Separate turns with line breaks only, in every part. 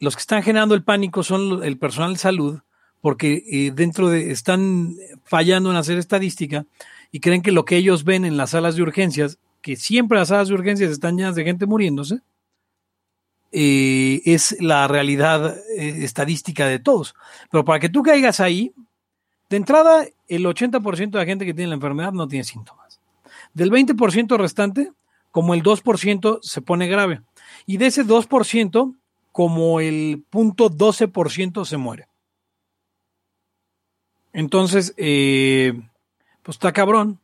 los que están generando el pánico son el personal de salud, porque eh, dentro de están fallando en hacer estadística y creen que lo que ellos ven en las salas de urgencias, que siempre las salas de urgencias están llenas de gente muriéndose, eh, es la realidad eh, estadística de todos. Pero para que tú caigas ahí, de entrada, el 80% de la gente que tiene la enfermedad no tiene síntomas. Del 20% restante, como el 2% se pone grave. Y de ese 2%, como el punto 12% se muere. Entonces, eh, pues está cabrón.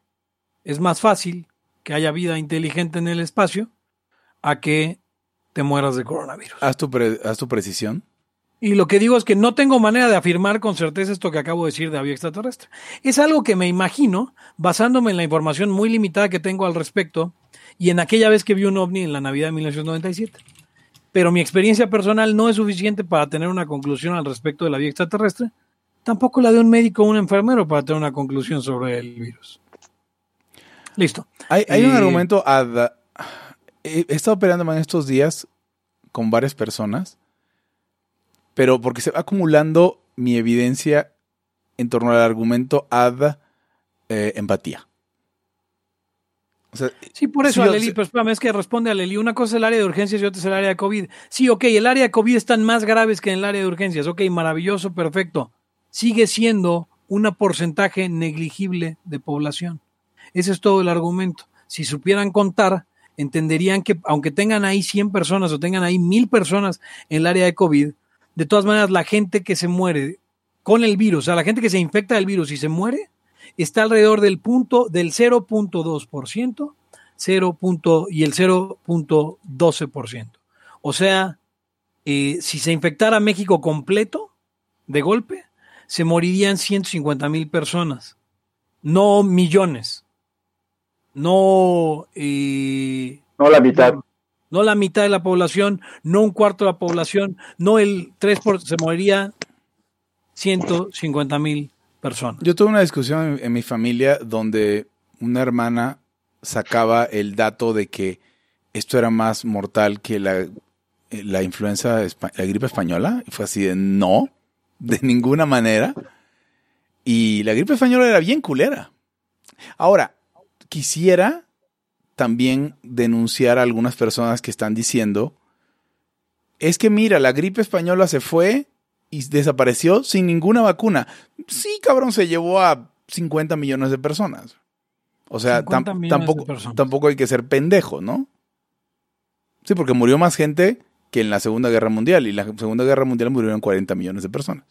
Es más fácil que haya vida inteligente en el espacio a que te mueras de coronavirus.
Haz tu, haz tu precisión.
Y lo que digo es que no tengo manera de afirmar con certeza esto que acabo de decir de la vida extraterrestre. Es algo que me imagino basándome en la información muy limitada que tengo al respecto y en aquella vez que vi un ovni en la Navidad de 1997. Pero mi experiencia personal no es suficiente para tener una conclusión al respecto de la vida extraterrestre, tampoco la de un médico o un enfermero para tener una conclusión sobre el virus. Listo.
Hay, un eh, argumento. he estado peleándome en estos días con varias personas pero porque se va acumulando mi evidencia en torno al argumento ad eh, empatía.
Sí, por eso, Aleli, pero espérame, es que responde Aleli. Una cosa es el área de urgencias y otra es el área de COVID. Sí, ok, el área de COVID están más graves que en el área de urgencias. Ok, maravilloso, perfecto. Sigue siendo un porcentaje negligible de población. Ese es todo el argumento. Si supieran contar, entenderían que aunque tengan ahí 100 personas o tengan ahí 1000 personas en el área de COVID, de todas maneras, la gente que se muere con el virus, o sea, la gente que se infecta del virus y se muere, está alrededor del punto del 0.2%, 0. y el 0.12%. O sea, eh, si se infectara México completo, de golpe, se morirían 150 mil personas, no millones, no...
Eh, no la mitad
no la mitad de la población, no un cuarto de la población, no el 3%, por, se moriría 150 mil
Yo tuve una discusión en, mi familia donde una hermana sacaba el dato de que esto era más mortal que la, la influenza, la gripe española. Y fue así de no, de ninguna manera. Y la gripe española era bien culera. Ahora, quisiera también denunciar a algunas personas que están diciendo, es que mira, la gripe española se fue y desapareció sin ninguna vacuna. Sí, cabrón, se llevó a 50 millones de personas. O sea, tampoco, tampoco hay que ser pendejo, ¿no? Sí, porque murió más gente que en la Segunda Guerra Mundial y la Segunda Guerra Mundial murieron 40 millones de personas.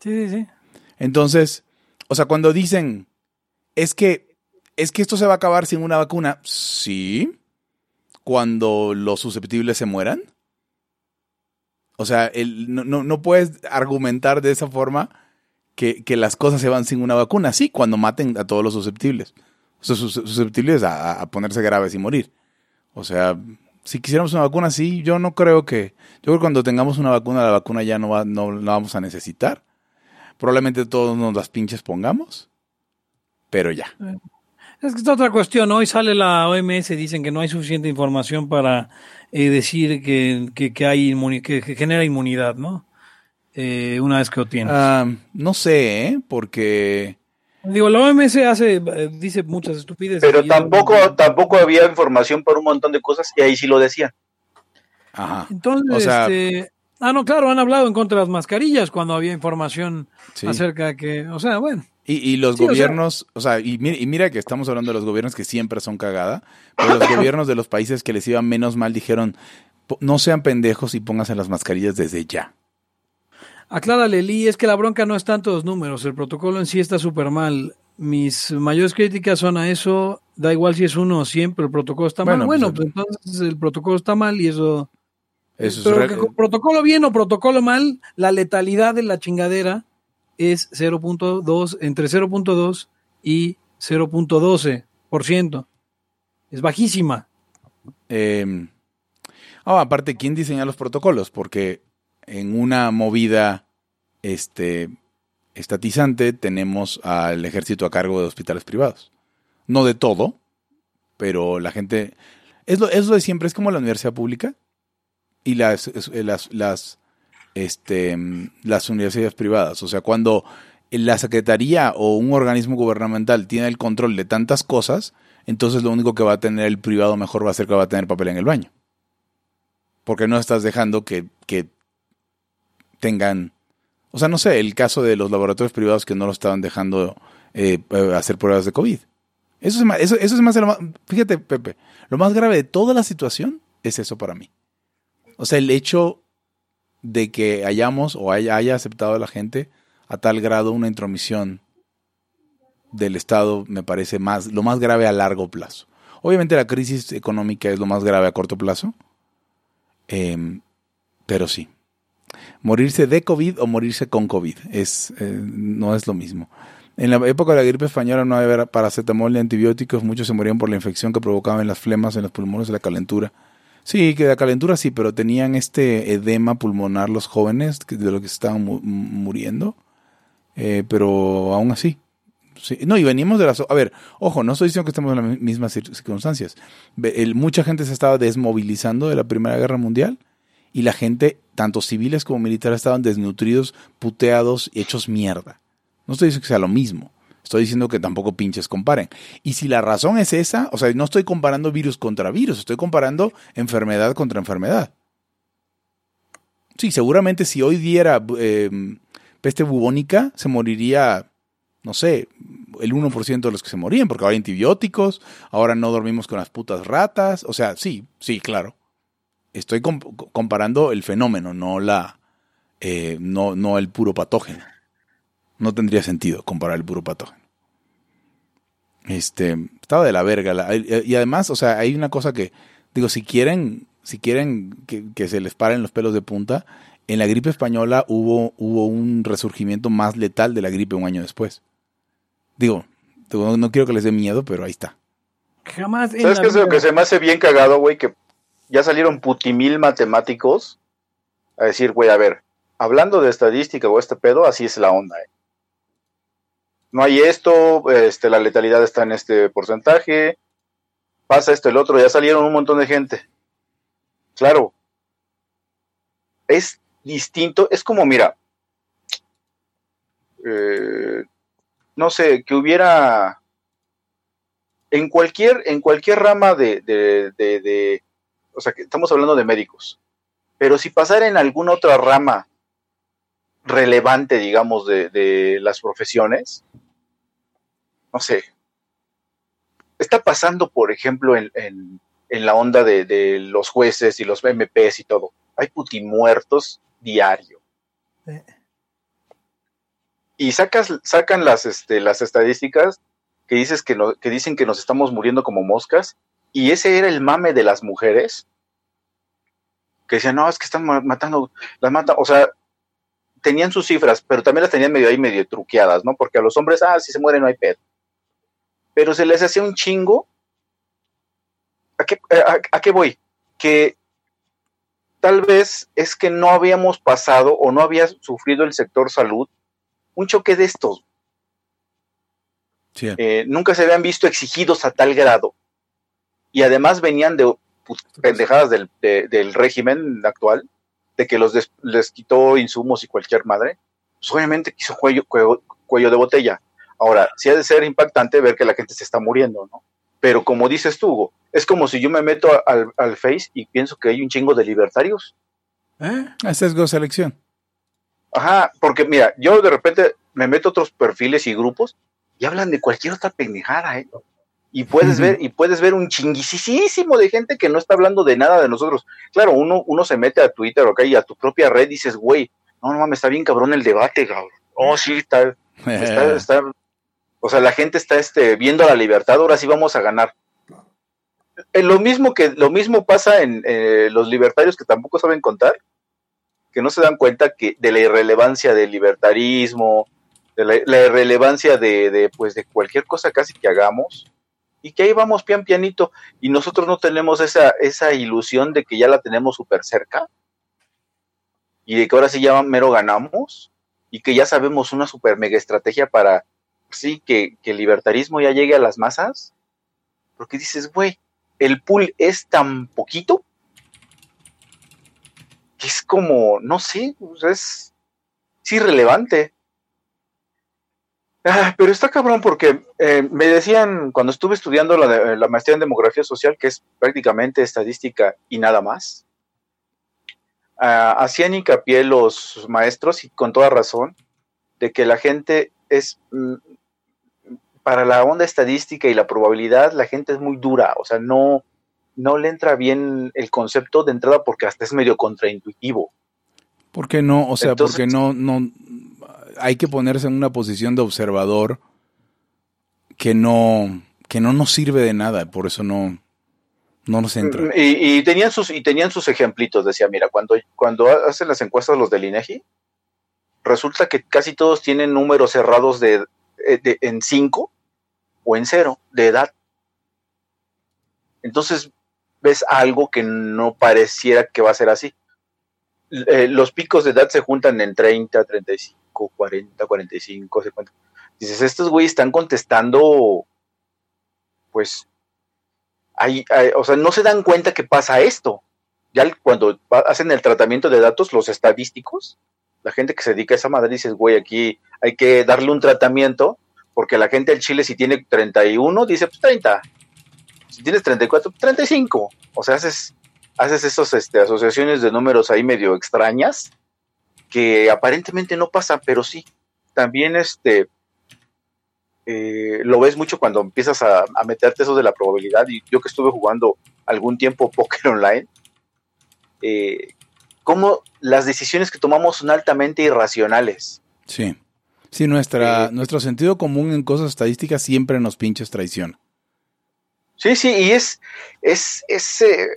Sí, sí, sí.
Entonces, o sea, cuando dicen, es que ¿Es que esto se va a acabar sin una vacuna? Sí. Cuando los susceptibles se mueran. O sea, no, puedes argumentar de esa forma que, las cosas se van sin una vacuna. Sí, cuando maten a todos los susceptibles. O sea, susceptibles a, ponerse graves y morir. O sea, si quisiéramos una vacuna, sí, yo no creo que... Yo creo que cuando tengamos una vacuna, la vacuna ya no, va, no la vamos a necesitar. Probablemente todos nos las pinches pongamos. Pero ya.
Es que es otra cuestión. Hoy sale la OMS, dicen que no hay suficiente información para eh, decir que, que, hay que, genera inmunidad, ¿no? Eh, una vez que lo tienes.
Ah, no sé, ¿eh? Porque...
Digo, la OMS hace, eh, dice muchas estupideces.
Pero tampoco, tampoco había información por un montón de cosas y ahí sí lo decían.
Ajá.
Entonces, este, ah, no, claro, han hablado en contra de las mascarillas cuando había información acerca de que, o sea, bueno.
Y, los gobiernos, o sea, y, mira, que estamos hablando de los gobiernos que siempre son cagada, pero los gobiernos de los países que les iba menos mal dijeron, no sean pendejos y pónganse las mascarillas desde ya.
Aclárale, Lee, es que la bronca no es tanto los números, el protocolo en sí está súper mal. Mis mayores críticas son a eso, da igual si es uno o siempre, el protocolo está mal. Bueno, pues, pues entonces el protocolo está mal y eso... eso pero protocolo bien o protocolo mal, la letalidad de la chingadera es 0.2, entre 0.2 y 0.12%. Es bajísima.
Eh, aparte, ¿quién diseña los protocolos? Porque en una movida este, estatizante tenemos al ejército a cargo de hospitales privados. No de todo, pero la gente... Es lo, es lo de siempre, es como la universidad pública y las, las, las este, las universidades privadas. O sea, cuando la Secretaría o un organismo gubernamental tiene el control de tantas cosas, entonces lo único que va a tener el privado mejor va a ser que va a tener papel en el baño. Porque no estás dejando que, que tengan... O sea, no sé, el caso de los laboratorios privados que no lo estaban dejando eh, eh, hacer pruebas de COVID. Eso es, más, eso, eso es más, Fíjate, Pepe, lo más grave de toda la situación es eso para mí. O sea, el hecho de que hayamos o haya, aceptado a la gente a tal grado una intromisión del Estado me parece más lo más grave a largo plazo. Obviamente la crisis económica es lo más grave a corto plazo, em, pero sí. Morirse de COVID o morirse con COVID es, eh, no es lo mismo. En la época de la gripe española no había paracetamol ni antibióticos, muchos se morían por la infección que provocaban las flemas en los pulmones y la calentura. Sí, que la calentura sí, pero tenían este edema pulmonar los jóvenes de lo que estaban muriendo. Eh, pero aún así. no, y venimos de las... A ver, ojo, no estoy diciendo que estemos en las mismas circunstancias. mucha gente se estaba desmovilizando de la Primera Guerra Mundial y la gente, tanto civiles como militares, estaban desnutridos, puteados, hechos mierda. No estoy diciendo que sea lo mismo. Estoy diciendo que tampoco pinches comparen. Y si la razón es esa, o sea, no estoy comparando virus contra virus, estoy comparando enfermedad contra enfermedad. Sí, seguramente si hoy diera eh, peste bubónica, se moriría, no sé, el 1% de los que se morían, porque ahora hay antibióticos, ahora no dormimos con las putas ratas, o sea, sí, sí, claro. Estoy comparando el fenómeno, no la, eh, no, no el puro patógeno. No tendría sentido comparar el puro patógeno. Este, estaba de la verga. y además, o sea, hay una cosa que, digo, si quieren, si quieren que, que se les paren los pelos de punta, en la gripe española hubo, hubo un resurgimiento más letal de la gripe un año después. Digo, no, quiero que les dé miedo, pero ahí está.
Jamás. ¿Sabes qué es lo que se me hace bien cagado, güey? Que ya salieron putimil matemáticos a decir, güey, a ver, hablando de estadística o este pedo, así es la onda, eh. No hay esto, este, la letalidad está en este porcentaje, pasa esto, el otro, ya salieron un montón de gente. Claro, es distinto. Es como, mira, eh, no sé, que hubiera en cualquier, en cualquier rama de, de, de, o sea, que estamos hablando de médicos, pero si pasara en alguna otra rama relevante, digamos, de, las profesiones, no sé, está pasando, por ejemplo, en, en, en la onda de, de, los jueces y los MPs y todo. Hay putimuertos diario. Y sacas, sacan las, este, las estadísticas que, dices que, no, que dicen que nos estamos muriendo como moscas, y ese era el mame de las mujeres, que decían, no, es que están matando, las matan, o sea, tenían sus cifras, pero también las tenían medio ahí, medio truqueadas, ¿no? Porque a los hombres, ah, si se mueren no hay pedo. Pero se les hacía un chingo. ¿A qué, a qué voy? Que tal vez es que no habíamos pasado o no había sufrido el sector salud un choque de estos. Eh, nunca se habían visto exigidos a tal grado. Y además venían de pendejadas del, régimen actual, de que los les quitó insumos y cualquier madre. Pues obviamente quiso cuello, cuello, de botella. Ahora, sí ha de ser impactante ver que la gente se está muriendo, ¿no? Pero como dices tú, es como si yo me meto al, al Face y pienso que hay un chingo de libertarios.
¿Eh? Esa es selección.
Ajá, porque mira, yo de repente me meto a otros perfiles y grupos y hablan de cualquier otra pendejada, ¿eh? Y puedes ver, y puedes ver un chinguisísimo de gente que no está hablando de nada de nosotros. Claro, uno, uno se mete a Twitter o y a tu propia red y dices, güey, no, no mames, está bien cabrón el debate, cabrón. Oh, sí, está, está, está, o sea, la gente está este, viendo la libertad, ahora sí vamos a ganar. Eh, lo mismo que lo mismo pasa en eh, los libertarios que tampoco saben contar, que no se dan cuenta que de la irrelevancia del libertarismo, de la, irrelevancia de, de, pues de cualquier cosa casi que hagamos, y que ahí vamos pian pianito, y nosotros no tenemos esa, esa ilusión de que ya la tenemos súper cerca, y de que ahora sí ya mero ganamos, y que ya sabemos una super mega estrategia para sí, que, que el libertarismo ya llegue a las masas, porque dices, güey, el pool es tan poquito que es como, no sé, es, irrelevante. Ah, pero está cabrón porque eh, me decían cuando estuve estudiando la, la, maestría en demografía social, que es prácticamente estadística y nada más, uh, hacían hincapié los maestros y con toda razón de que la gente es, mm, para la onda estadística y la probabilidad, la gente es muy dura, o sea, no, no le entra bien el concepto de entrada porque hasta es medio contraintuitivo.
¿Por qué no? O sea, porque no, no, hay que ponerse en una posición de observador que no, que no nos sirve de nada, por eso no, no nos entra.
Mm, y, y, tenían sus, y tenían sus ejemplitos, decía, mira, cuando, cuando hacen las encuestas los del INEGI, resulta que casi todos tienen números cerrados de, de en 5 o en 0 de edad. Entonces ves algo que no pareciera que va a ser así. Eh, los picos de edad se juntan en 30, 35, 40, 45, 50. Dices, estos güeyes están contestando, pues, hay, o sea, no se dan cuenta que pasa esto. Ya cuando hacen el tratamiento de datos, los estadísticos, la gente que se dedica a esa madre, dices, güey, aquí hay que darle un tratamiento, porque la gente del Chile, si tiene 31, dice, pues 30. Si tienes 34, 35. O sea, haces, haces esas este, asociaciones de números ahí medio extrañas, que aparentemente no pasan, pero sí. También este, eh, lo ves mucho cuando empiezas a, a, meterte eso de la probabilidad. Y yo que estuve jugando algún tiempo póker online, eh, cómo las decisiones que tomamos son altamente irracionales.
Sí. Sí, nuestra, eh, nuestro sentido común en cosas estadísticas siempre nos pinches traición.
Sí, sí, y es, es, es, eh,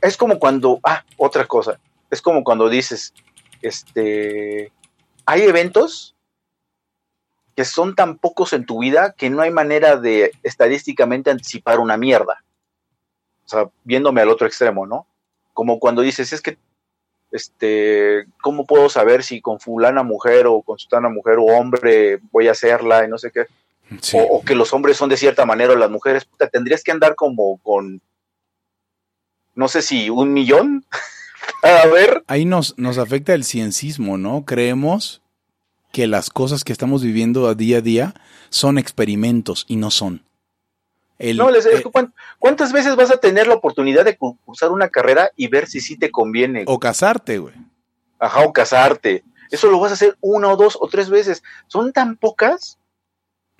es como cuando, ah, otra cosa, es como cuando dices, este, hay eventos que son tan pocos en tu vida que no hay manera de estadísticamente anticipar una mierda. O sea, viéndome al otro extremo, ¿no? Como cuando dices, es que este, ¿cómo puedo saber si con fulana mujer o con sutana mujer o hombre voy a hacerla y no sé qué? Sí. O, o, que los hombres son de cierta manera o las mujeres, puta, tendrías que andar como con, no sé si un millón. a ver.
Ahí nos, nos afecta el ciencismo, ¿no? Creemos que las cosas que estamos viviendo a día a día son experimentos y no son.
El, no, les, eh, ¿cuántas veces vas a tener la oportunidad de cursar una carrera y ver si sí te conviene?
O casarte, güey.
Ajá, o casarte. Eso lo vas a hacer una o dos o tres veces. Son tan pocas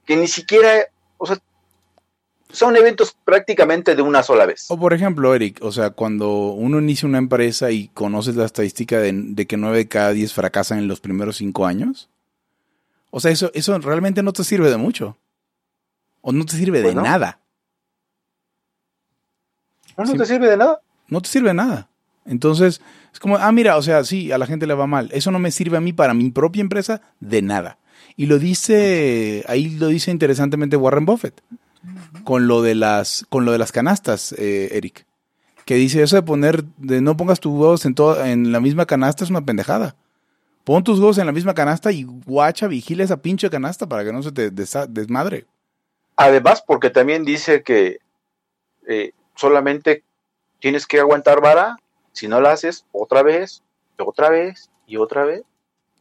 que ni siquiera, o sea, son eventos prácticamente de una sola vez.
O por ejemplo, Eric, o sea, cuando uno inicia una empresa y conoces la estadística de, de que nueve de cada diez fracasan en los primeros cinco años, o sea, eso, eso realmente no te sirve de mucho. O no te sirve pues de no. nada.
No, no te sirve de nada.
No te sirve de nada. Entonces, es como, ah, mira, o sea, sí, a la gente le va mal. Eso no me sirve a mí para mi propia empresa de nada. Y lo dice, ahí lo dice interesantemente Warren Buffett, con lo de las, con lo de las canastas, eh, Eric. Que dice eso de poner, de no pongas tus huevos en, en la misma canasta es una pendejada. Pon tus huevos en la misma canasta y guacha, vigila esa pinche canasta para que no se te desmadre.
Además, porque también dice que eh, solamente tienes que aguantar vara, si no la haces otra vez, otra vez y otra vez.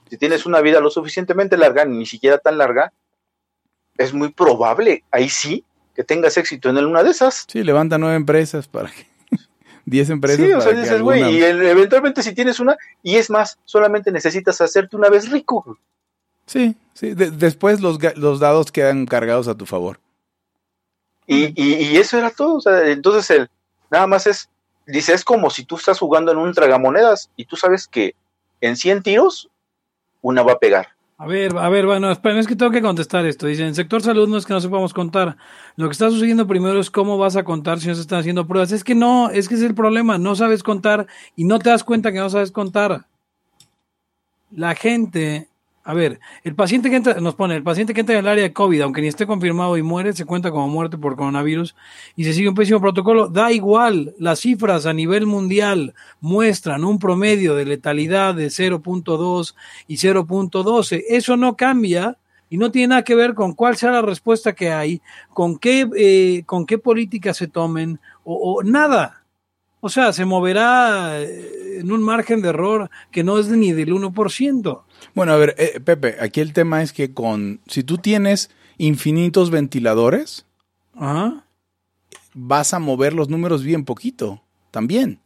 Si tienes una vida lo suficientemente larga, ni siquiera tan larga, es muy probable, ahí sí, que tengas éxito en una de esas.
Sí, levanta nueve empresas para que... Diez empresas.
Sí, o sea, dices, güey, alguna... y eventualmente si tienes una, y es más, solamente necesitas hacerte una vez rico.
Sí, sí, de después los, los dados quedan cargados a tu favor.
Y, y, y, eso era todo. O sea, entonces, el, nada más es, dice, es como si tú estás jugando en un tragamonedas y tú sabes que en 100 tiros, una va a pegar.
A ver, a ver, bueno, esperen, es que tengo que contestar esto. Dice, en sector salud no es que no sepamos contar. Lo que está sucediendo primero es cómo vas a contar si no se están haciendo pruebas. Es que no, es que es el problema. No sabes contar y no te das cuenta que no sabes contar. La gente a ver, el paciente que entra, nos pone, el paciente que entra en el área de COVID, aunque ni esté confirmado y muere, se cuenta como muerte por coronavirus y se sigue un pésimo protocolo. Da igual, las cifras a nivel mundial muestran un promedio de letalidad de 0.2 y 0.12. Eso no cambia y no tiene nada que ver con cuál sea la respuesta que hay, con qué, eh, con qué políticas se tomen o, o nada. O sea, se moverá eh, en un margen de error que no es ni del 1%.
Bueno, a ver, eh, Pepe, aquí el tema es que con si tú tienes infinitos ventiladores, vas a mover los números bien poquito, también.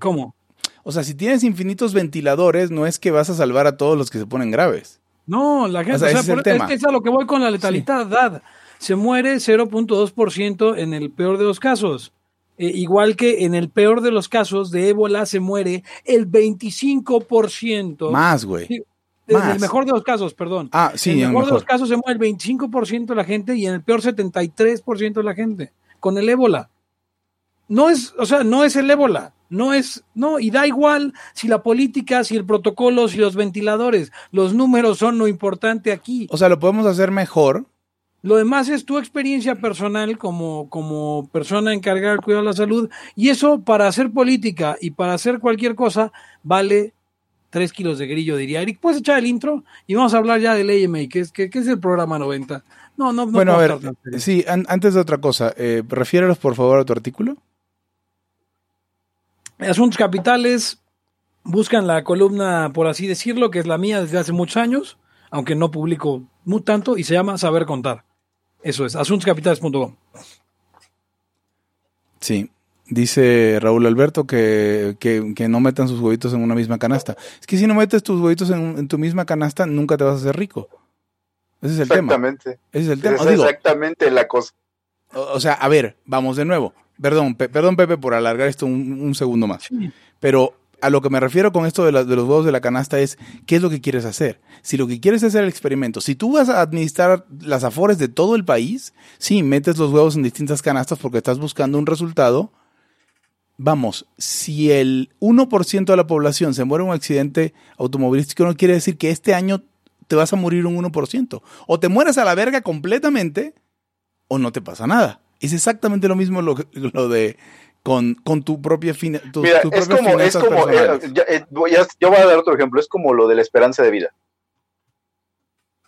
¿Cómo?
O sea, si tienes infinitos ventiladores, no es que vas a salvar a todos los que se ponen graves.
No, la gente, o sea, es, que es a lo que voy con la letalidad. Se muere 0.2% en el peor de los casos. Eh, igual que en el peor de los casos de ébola se muere el 25%.
Más, güey.
en el mejor de los casos, perdón.
Ah, sí,
en el mejor, de los casos se muere el 25% de la gente y en el peor 73% de la gente con el ébola. No es, o sea, no es el ébola, no es, no, y da igual si la política, si el protocolo, si los ventiladores, los números son lo importante aquí.
O sea, lo podemos hacer mejor
lo demás es tu experiencia personal como, como persona encargada de cuidar la salud. Y eso para hacer política y para hacer cualquier cosa vale tres kilos de grillo, diría Eric. ¿Puedes echar el intro? Y vamos a hablar ya del AMA, que es, que, es el programa 90. No, no, no.
Bueno, a ver, sí, antes de otra cosa, eh, refiérelos por favor a tu artículo.
Asuntos capitales, buscan la columna, por así decirlo, que es la mía desde hace muchos años, aunque no publico muy tanto, y se llama Saber Contar. Eso es, asuntoscapitales.com.
Sí, dice Raúl Alberto que, no metan sus huevitos en una misma canasta. Es que si no metes tus huevitos en, tu misma canasta, nunca te vas a hacer rico. Ese es el tema.
Exactamente.
Ese es el tema.
exactamente la cosa.
O, sea, a ver, vamos de nuevo. Perdón, perdón Pepe por alargar esto un, segundo más. Pero a lo que me refiero con esto de, los huevos de la canasta es qué es lo que quieres hacer. Si lo que quieres es hacer el experimento, si tú vas a administrar las afores de todo el país, sí, metes los huevos en distintas canastas porque estás buscando un resultado. Vamos, si el 1% de la población se muere en un accidente automovilístico, no quiere decir que este año te vas a morir un 1%. O te mueres a la verga completamente o no te pasa nada. Es exactamente lo mismo lo, lo de con, con tu propia fin,
Mira, es como, es como eh, eh, yo voy a dar otro ejemplo, es como lo de la esperanza de vida.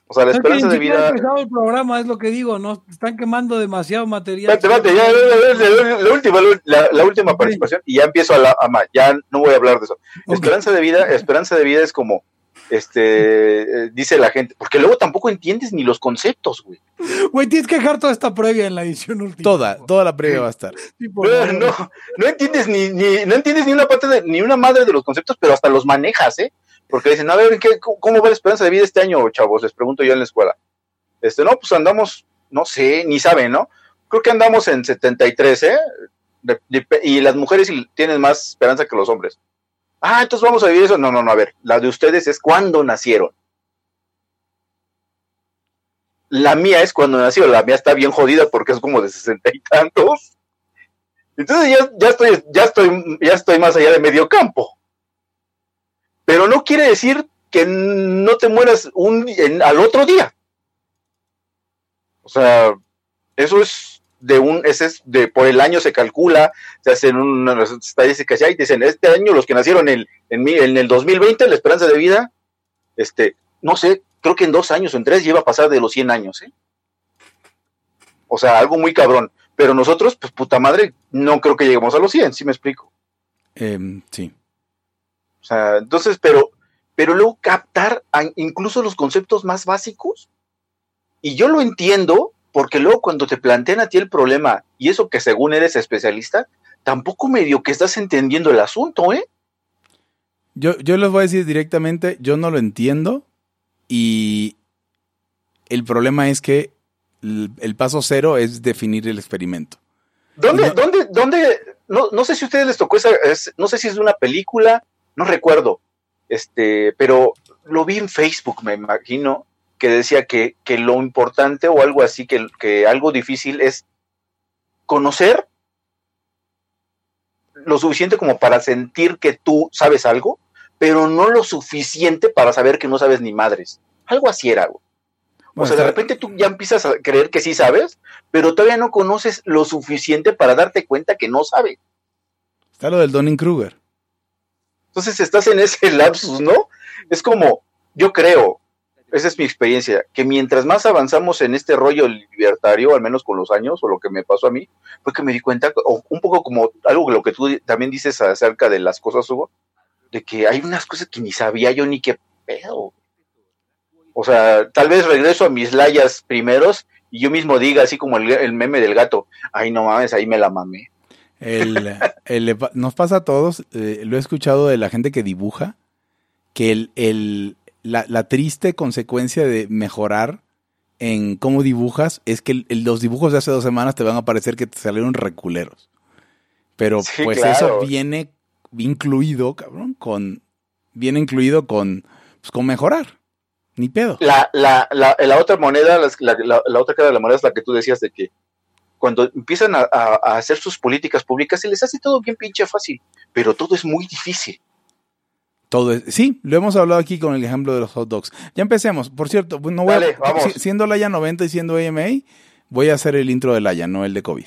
O sea, la esperanza de vida.
el programa, es lo que digo, no están quemando demasiado material.
Espérate, ya, la, última, la, última participación, y ya empiezo a, la, ya no voy a hablar de eso. Esperanza de vida, esperanza de vida es como este, eh, dice la gente, porque luego tampoco entiendes ni los conceptos, güey.
Güey, tienes que dejar toda esta previa en la edición última.
Toda, toda la previa va a estar.
no, no entiendes ni, ni, no entiendes ni una parte de, ni una madre de los conceptos, pero hasta los manejas, ¿eh? Porque dicen, a ver, ¿qué, ¿cómo va la esperanza de vida este año, chavos? Les pregunto yo en la escuela. Este, no, pues andamos, no sé, ni saben, ¿no? Creo que andamos en 73, ¿eh? y las mujeres tienen más esperanza que los hombres. Ah, entonces vamos a vivir eso. No, no, no, a ver, la de ustedes es cuando nacieron. La mía es cuando nació, la mía está bien jodida porque es como de sesenta y tantos. Entonces ya, ya, estoy, ya, estoy, ya estoy más allá de medio campo. Pero no quiere decir que no te mueras un, al otro día. O sea, eso es de un, ese es de por el año se calcula, se hacen unas estadísticas y dicen, este año los que nacieron en, en, en, el 2020, la esperanza de vida, este, no sé, creo que en dos años o en tres lleva a pasar de los 100 años, ¿eh? O sea, algo muy cabrón. Pero nosotros, pues puta madre, no creo que lleguemos a los 100, ¿sí me explico?
Em, sí.
O sea, entonces, pero, pero luego captar incluso los conceptos más básicos. Y yo lo entiendo, porque luego cuando te plantean a ti el problema, y eso que según eres especialista, tampoco medio que estás entendiendo el asunto, ¿eh?
Yo, yo les voy a decir directamente, yo no lo entiendo y el problema es que el, paso cero es definir el experimento.
¿Dónde, dónde, dónde? No, no sé si a ustedes les tocó esa, no sé si es de una película, no recuerdo, este, pero lo vi en Facebook, me imagino, que decía que, lo importante o algo así, que, que algo difícil es conocer lo suficiente como para sentir que tú sabes algo, pero no lo suficiente para saber que no sabes ni madres. Algo así era. algo. O sea, de repente tú ya empiezas a creer que sí sabes, pero todavía no conoces lo suficiente para darte cuenta que no sabes.
Está lo del Donning Kruger.
Entonces estás en ese lapsus, ¿no? Es como, yo creo, esa es mi experiencia, que mientras más avanzamos en este rollo libertario, al menos con los años, o lo que me pasó a mí, fue que me di cuenta, o un poco como algo lo que tú también dices acerca de las cosas, Hugo, de que hay unas cosas que ni sabía yo ni qué pedo. O sea, tal vez regreso a mis layas primeros y yo mismo diga, así como el, meme del gato, ay no mames, ahí me la mamé.
nos pasa a todos, eh, lo he escuchado de la gente que dibuja, que el, la, triste consecuencia de mejorar en cómo dibujas es que los dibujos de hace dos semanas te van a parecer que te salieron reculeros. Pero pues eso viene incluido, cabrón, con. Viene incluido con. Pues con mejorar. Ni pedo.
La, la, la, la otra moneda, la, la, otra cara de la moneda es la que tú decías de que cuando empiezan a, a, hacer sus políticas públicas se les hace todo bien pinche fácil, pero todo es muy difícil.
Todo es, sí, lo hemos hablado aquí con el ejemplo de los hot dogs. Ya empecemos. Por cierto, no voy a, siendo Laya 90 y siendo AMA, voy a hacer el intro de Laya, no el de COVID.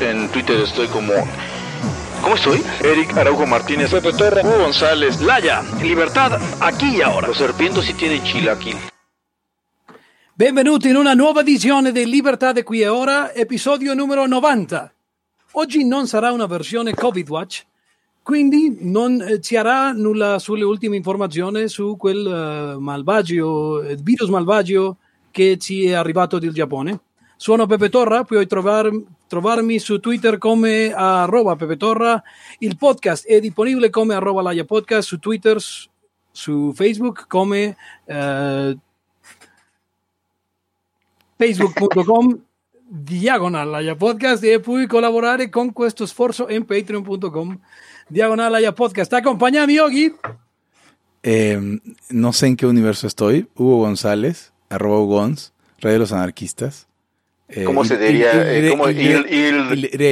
en Twitter estoy como ¿Cómo estoy? Eric Araujo Martínez, Pepe Torra, Hugo González,
Laya, Libertad, aquí y ahora.
Los serpientes sí tienen aquí.
Benvenuti in una nuova edizione di Libertà di qui e ora, episodio numero 90. Oggi non sarà una versione Covid Watch, quindi non eh, ci sarà nulla sulle ultime informazioni su quel uh, malvagio, virus malvagio che ci è arrivato dal Giappone. Sono Pepe Torra, puoi trovar, trovarmi su Twitter come arroba Pepe Torra. Il podcast è disponibile come arroba Laia Podcast su Twitter, su Facebook come uh, facebook.com diagonal podcast e puoi collaborare con questo sforzo in patreon.com diagonal podcast. ¿Te Yogi?
Eh, no sé en qué universo estoy. Hugo González, arroba Gonz, Rey de los Anarquistas.
Eh, ¿Cómo se diría?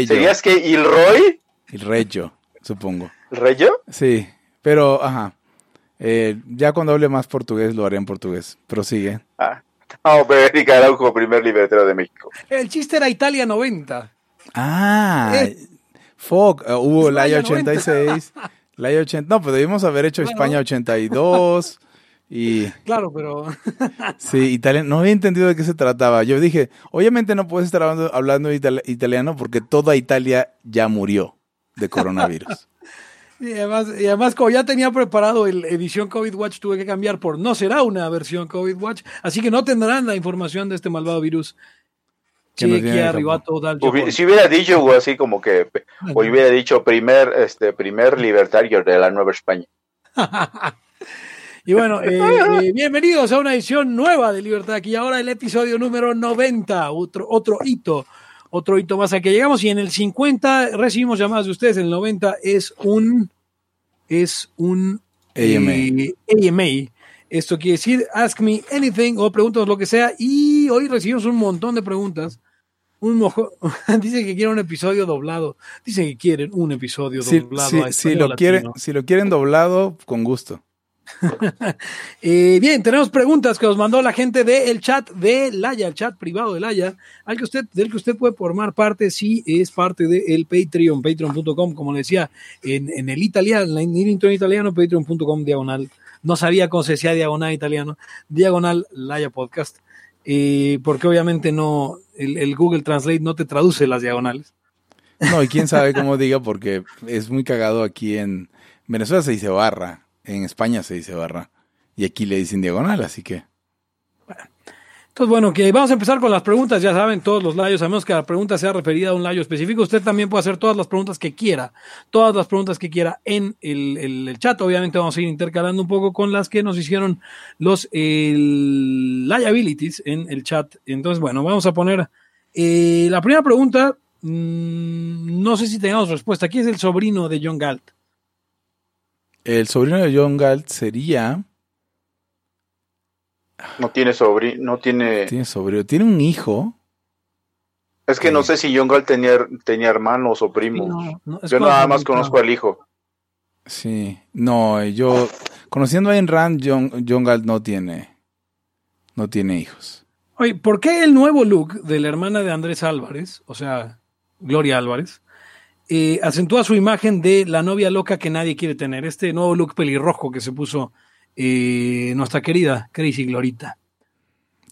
¿Serías que Ilroy?
El Reyo, supongo.
¿El Reyo?
Sí, pero, ajá. Eh, ya cuando hable más portugués lo haré en portugués. Prosigue.
Ah. Vamos a Eric Araujo, primer libertero de México.
El chiste era Italia 90.
Ah, eh. fuck, uh, hubo la 86, la 80, no, pues debimos haber hecho España 82 y...
Claro, pero...
sí, Italia, no había entendido de qué se trataba. Yo dije, obviamente no puedes estar hablando, hablando italiano porque toda Italia ya murió de coronavirus.
Y además, y además, como ya tenía preparado el edición COVID Watch, tuve que cambiar por no será una versión COVID Watch, así que no tendrán la información de este malvado virus.
Que si hubiera dicho así como que, o hubiera dicho primer, este, primer libertario de la Nueva España.
Y bueno, eh, eh, bienvenidos a una edición nueva de Libertad aquí ahora el episodio número 90, otro, otro hito otro hito más a que llegamos y en el 50 recibimos llamadas de ustedes, en el 90 es un es un
AMA.
Eh, Esto quiere decir ask me anything o pregúntanos lo que sea y hoy recibimos un montón de preguntas. Un mojo, dice que quieren un episodio doblado. Dicen que quieren un episodio doblado.
si, lo quieren, si lo quieren doblado, con gusto.
Eh, bien, tenemos preguntas que nos mandó la gente del chat de Laya, el chat privado de Laya, al que usted, del que usted puede formar parte si es parte del Patreon, patreon.com, como le decía, en, el italiano, en el intro en italiano, patreon.com diagonal. No sabía cómo se decía diagonal italiano, diagonal Laya Podcast, eh, porque obviamente no, el, el Google Translate no te traduce las diagonales.
No, y quién sabe cómo diga, porque es muy cagado aquí en Venezuela se dice barra en España se dice barra. Y aquí le dicen diagonal, así que.
Entonces, bueno, que vamos a empezar con las preguntas. Ya saben, todos los layos, a menos que la pregunta sea referida a un layo específico, usted también puede hacer todas las preguntas que quiera, todas las preguntas que quiera en el, el- chat. Obviamente vamos a ir intercalando un poco con las que nos hicieron los el, liabilities en el chat. Entonces, bueno, vamos a poner eh, la primera pregunta. mm, no sé si tengamos respuesta. ¿Quién es el sobrino de John Galt?
El sobrino de John Galt sería.
No tiene sobrino, no tiene.
Tiene sobrino. Tiene un hijo.
Es que no sé si John Galt tenía, tenía hermanos o primos.
No,
Yo nada más conozco al hijo.
Sí. No, yo. Conociendo a Ayn Rand, John, John Galt no tiene. No tiene hijos.
Oye, ¿por qué el nuevo look de la hermana de Andrés Álvarez, o sea, Gloria Álvarez, eh, acentúa su imagen de la novia loca que nadie quiere tener? Este nuevo look pelirrojo que se puso eh, nuestra querida Crazy Glorita.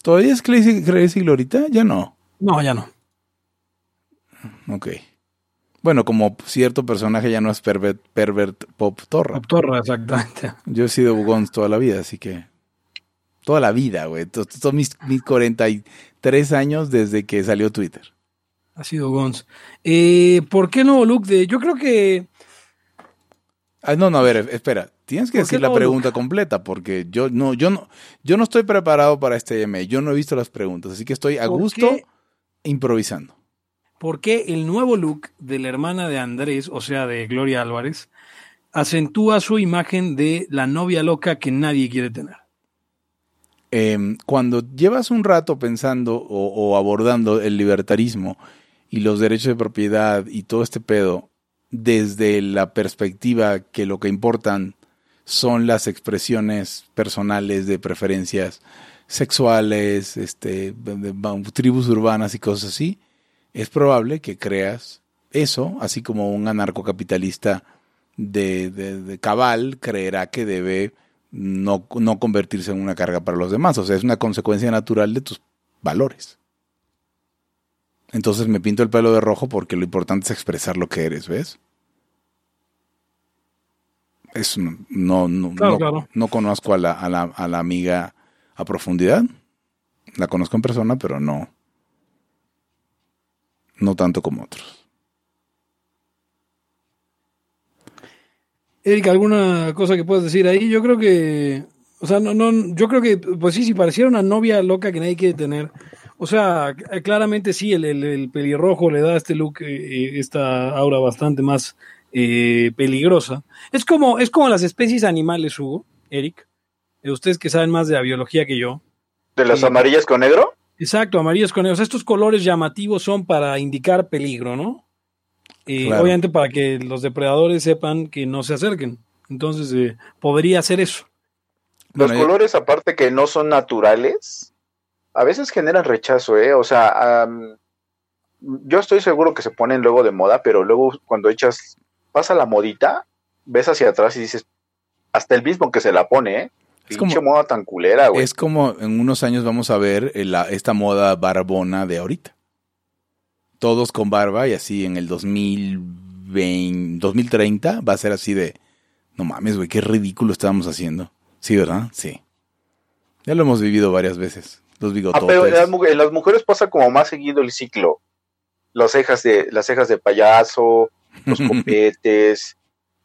¿Todavía es Crazy, Crazy Glorita? Ya no.
No, ya no.
Ok. Bueno, como cierto personaje ya no es pervert, pervert pop torra.
Torra, exactamente.
Yo he sido Bugons toda la vida, así que. Toda la vida, güey. Todos mis, mis 43 años desde que salió Twitter.
Ha sido Gons. Eh, ¿Por qué nuevo look de.? Yo creo que.
Ah, no, no, a ver, espera. Tienes que
¿Por qué
decir la pregunta completa, porque yo no, yo no, yo no estoy preparado para este M. Yo no he visto las preguntas, así que estoy a
¿Por
gusto
qué?
improvisando.
¿Por qué el nuevo look de la hermana de Andrés, o sea, de Gloria Álvarez, acentúa su imagen de la novia loca que nadie quiere tener?
Eh, cuando llevas un rato pensando o, o abordando el libertarismo y los derechos de propiedad y todo este pedo desde la perspectiva que lo que importan son las expresiones personales de preferencias sexuales, este, de- tribus urbanas y cosas así, es probable que creas eso, así como un anarcocapitalista de cabal creerá que debe no, no convertirse en una carga para los demás. O sea, es una consecuencia natural de tus valores. Entonces me pinto el pelo de rojo porque lo importante es expresar lo que eres, ¿ves? Es, no, no, no,
Claro,
no-
claro.
no conozco a la, a, la, a la amiga a profundidad. La conozco en persona, pero no. No tanto como otros.
Erika, ¿alguna cosa que puedas decir ahí? Yo creo que, o sea, no, no, yo creo que, pues sí, si pareciera una novia loca que nadie quiere tener, o sea, c- claramente sí, el, el- el pelirrojo le da a este look, eh, esta aura bastante más eh, peligrosa. Es como, es como las especies animales, Hugo, Eric, eh, ustedes que saben más de la biología que yo.
¿De las amarillas con negro?
Exacto, amarillos con negros. Estos colores llamativos son para indicar peligro, ¿no? Eh,
Claro.
Obviamente para que los depredadores sepan que no se acerquen. Entonces, eh, podría ser eso.
Los
Bueno,
colores, aparte que no son naturales, a veces generan rechazo, ¿eh? O sea, am, yo estoy seguro que se ponen luego de moda, pero luego cuando echas, pasa la modita, ves hacia atrás y dices, hasta el mismo que se la pone, ¿eh?
Es
Pinche
como-
moda tan culera, güey.
Es como en unos años vamos a ver la- esta moda barbona de ahorita. Todos con barba y así en el 2020, 2030 va a ser así de, no mames, güey, qué ridículo estábamos haciendo. Sí, ¿verdad? Sí. Ya lo hemos vivido varias veces. Los
Ah,
bigototes.
pero en las, mu- en las mujeres pasa como más seguido el ciclo. Las cejas de, las cejas de payaso, los copetes,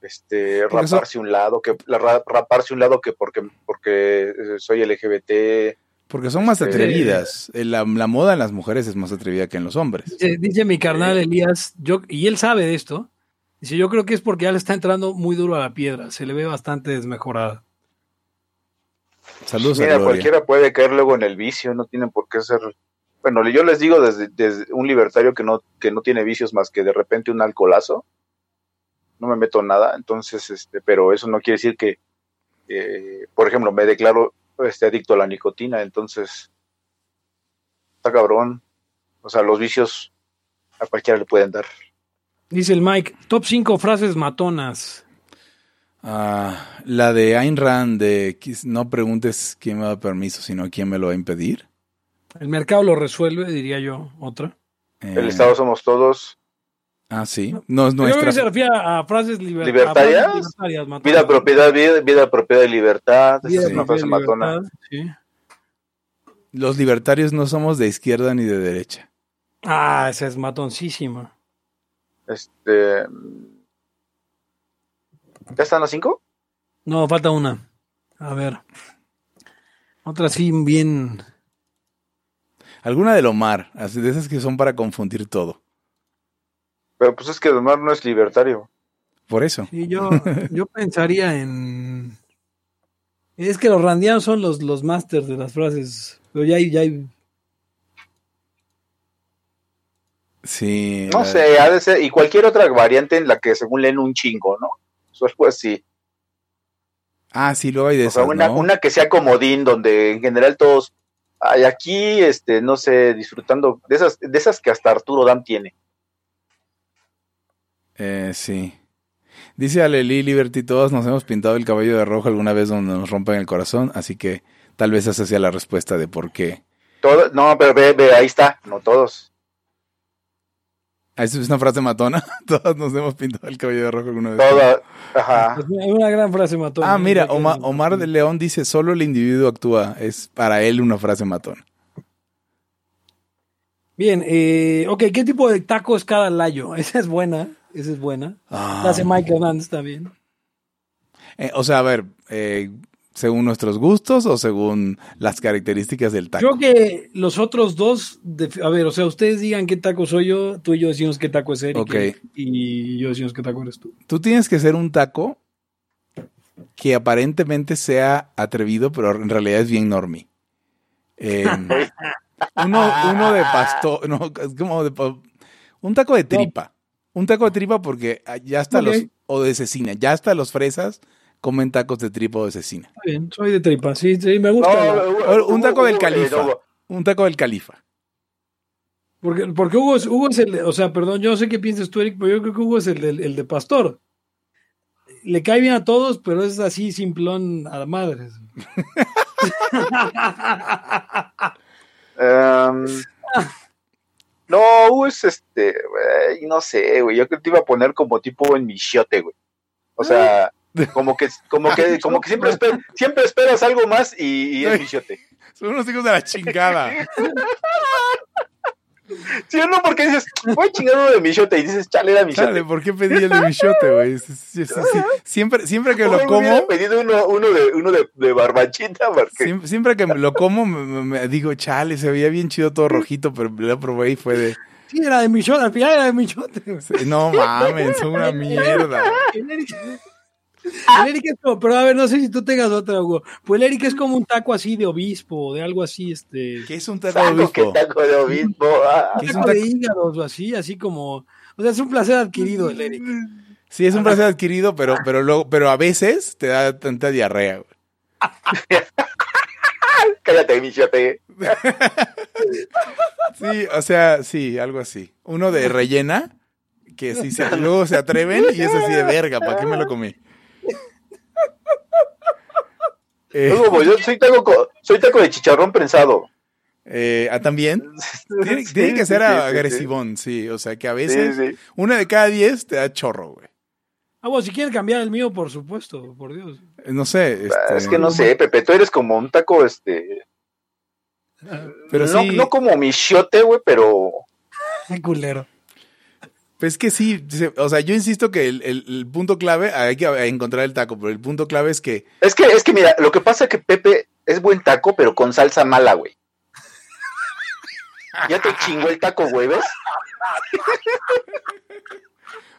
este,
Porque
raparse un lado, que la raparse un lado que porque, porque eh, soy LGBT.
Porque son más
Este-
atrevidas. Eh, La, la moda en las mujeres es más atrevida que en los hombres.
Dice, dice mi carnal Elías, yo, y él sabe de esto. Dice, yo creo que es porque ya le está entrando muy duro a la piedra. Se le ve bastante desmejorada.
Saludos
Mira, cualquiera puede caer luego en el vicio, no tienen por qué ser. Bueno, yo les digo desde, desde un libertario que no, que no tiene vicios más que de repente un alcoholazo. No me meto en nada, entonces, este, pero eso no quiere decir que, eh, por ejemplo, me declaro este, adicto a la nicotina, entonces está cabrón. O sea, los vicios a cualquiera le pueden dar.
Dice el Mike, top 5 frases matonas.
Ah, la de Ayn Rand de "Quis- no preguntes quién me da permiso, sino quién me lo va a impedir.
El mercado lo resuelve, diría yo, otra.
El
Eh,
Estado somos todos.
Ah, sí. No es
Yo creo que se refiere a frases liber-
¿Libertarias?
a frases libertarias, matonas.
Vida, propiedad, vida, vida propiedad y libertad. Esa
Vida,
es una frase matona.
libertad, sí.
Los libertarios no somos de izquierda ni de derecha.
Ah, esa es matoncísima.
Este. ¿Ya están las cinco?
No, falta una. A ver. Otra sí, bien.
Alguna del Omar, así de esas que son para confundir todo.
Pero pues es que Omar no es libertario.
Por eso.
Sí, yo, yo pensaría en. Es que los randianos son los, los masters de las frases. Pero ya hay, ya hay.
Sí.
No sé, ha de ser. Y cualquier otra variante en la que según leen un chingo, ¿no? Eso algo así.
Ah, sí, luego hay de
O sea, una,
¿no?
una que sea comodín, donde en general todos. Hay aquí, este, no sé, disfrutando de esas, de esas que hasta Arturo Dam tiene.
Eh, sí. Dice Aleli Liberty, todos nos hemos pintado el cabello de rojo alguna vez donde nos rompen el corazón, así que tal vez esa sea la respuesta de por qué.
Todo, no, pero ve, ve, ahí está, no todos.
Ah, ¿Esa es una frase matona? todos nos hemos pintado el cabello de rojo alguna vez.
Toda, ajá.
Es una- es una gran frase matona.
Ah, mira,
Creo que-
Omar, Omar de León dice, solo el individuo actúa. Es para él una frase matona.
Bien, eh, ok, ¿qué tipo de taco es cada layo? Esa es buena, esa es buena.
Ah.
La hace Mike Hernández, está bien.
Eh, o sea, a ver, eh, según nuestros gustos o según las características del taco.
Creo que los otros dos, a ver, o sea, ustedes digan qué taco soy yo, tú y yo decimos qué taco es Eric. Y yo decimos qué taco eres tú.
Tú tienes que ser un taco que aparentemente sea atrevido, pero en realidad es bien normie. Eh, uno, uno de pastor, no, es como de un taco de tripa. Un taco de tripa porque ya hasta
Ok.
los, o de cecina, ya hasta los fresas comen tacos de tripa o de cecina.
Está bien, soy de tripa, sí, sí, me gusta. la-
Un taco
Hugo-
del
Hugo-
califa. Un taco del califa.
Porque, porque Hugo, es, Hugo es el, de- o sea, perdón, yo no sé qué piensas tú, Eric, pero yo creo que Hugo es el, el de pastor. Le cae bien a todos, pero es así simplón a la madre.
Em, no, Hugo es este, no sé, güey. Yo creo que te iba a poner como tipo en michiote, güey. O sea, como que, como que, como que siempre, esper- siempre esperas algo más y, y es michiote.
Son unos hijos de la chingada.
Sí o no, porque dices, voy a chingar uno de michiote y dices, chale, era michiote.
Chale, ¿por qué pedí el de michote, güey? Sí, sí, sí, sí. Siempre, siempre que lo como,
pedido uno, uno de, uno de, de barbachita, porque
siempre, siempre que lo como, me, me- me digo, chale, se veía bien chido todo rojito, pero lo probé y fue de,
Sí, era de Michote, al final era de Michote.
no mames, son una mierda.
El Eric, el Eric es como, pero a ver, no sé si tú tengas otra, Hugo. Pues el Eric es como un taco así de obispo, de algo así, este.
¿Qué es un taco de obispo?
taco de obispo. ah.
¿Qué es
taco
un
de
taco?
hígados o así, así como. O sea, es un placer adquirido el Eric.
Sí, es un placer adquirido, pero, pero luego, pero a veces te da tanta diarrea, güey.
Cállate, michiote.
Sí, o sea, sí, algo así. Uno de rellena, que sí se, luego se atreven y es así de verga, ¿para qué me lo comí? Eh,
Luego, pues, yo soy taco, co- soy taco de chicharrón prensado.
eh, ah, también. Tiene,
Sí,
tiene que
sí,
ser
sí, sí,
agresivón, sí. O sea, que a veces
sí.
una de cada diez te da chorro, güey.
Ah, bueno, si quieren cambiar el mío, por supuesto, por Dios.
Eh, No sé. este,
Es que no sé, Pepe, tú eres como un taco, este.
Pero
no,
sí,
no como michiote, güey, pero.
Qué culero.
Pues es que sí. O sea, yo insisto que el, el- el punto clave, hay que encontrar el taco, pero el punto clave es que
Es que, es que mira, lo que pasa es que Pepe es buen taco, pero con salsa mala, güey. Ya te chingó el taco, güey, ¿ves?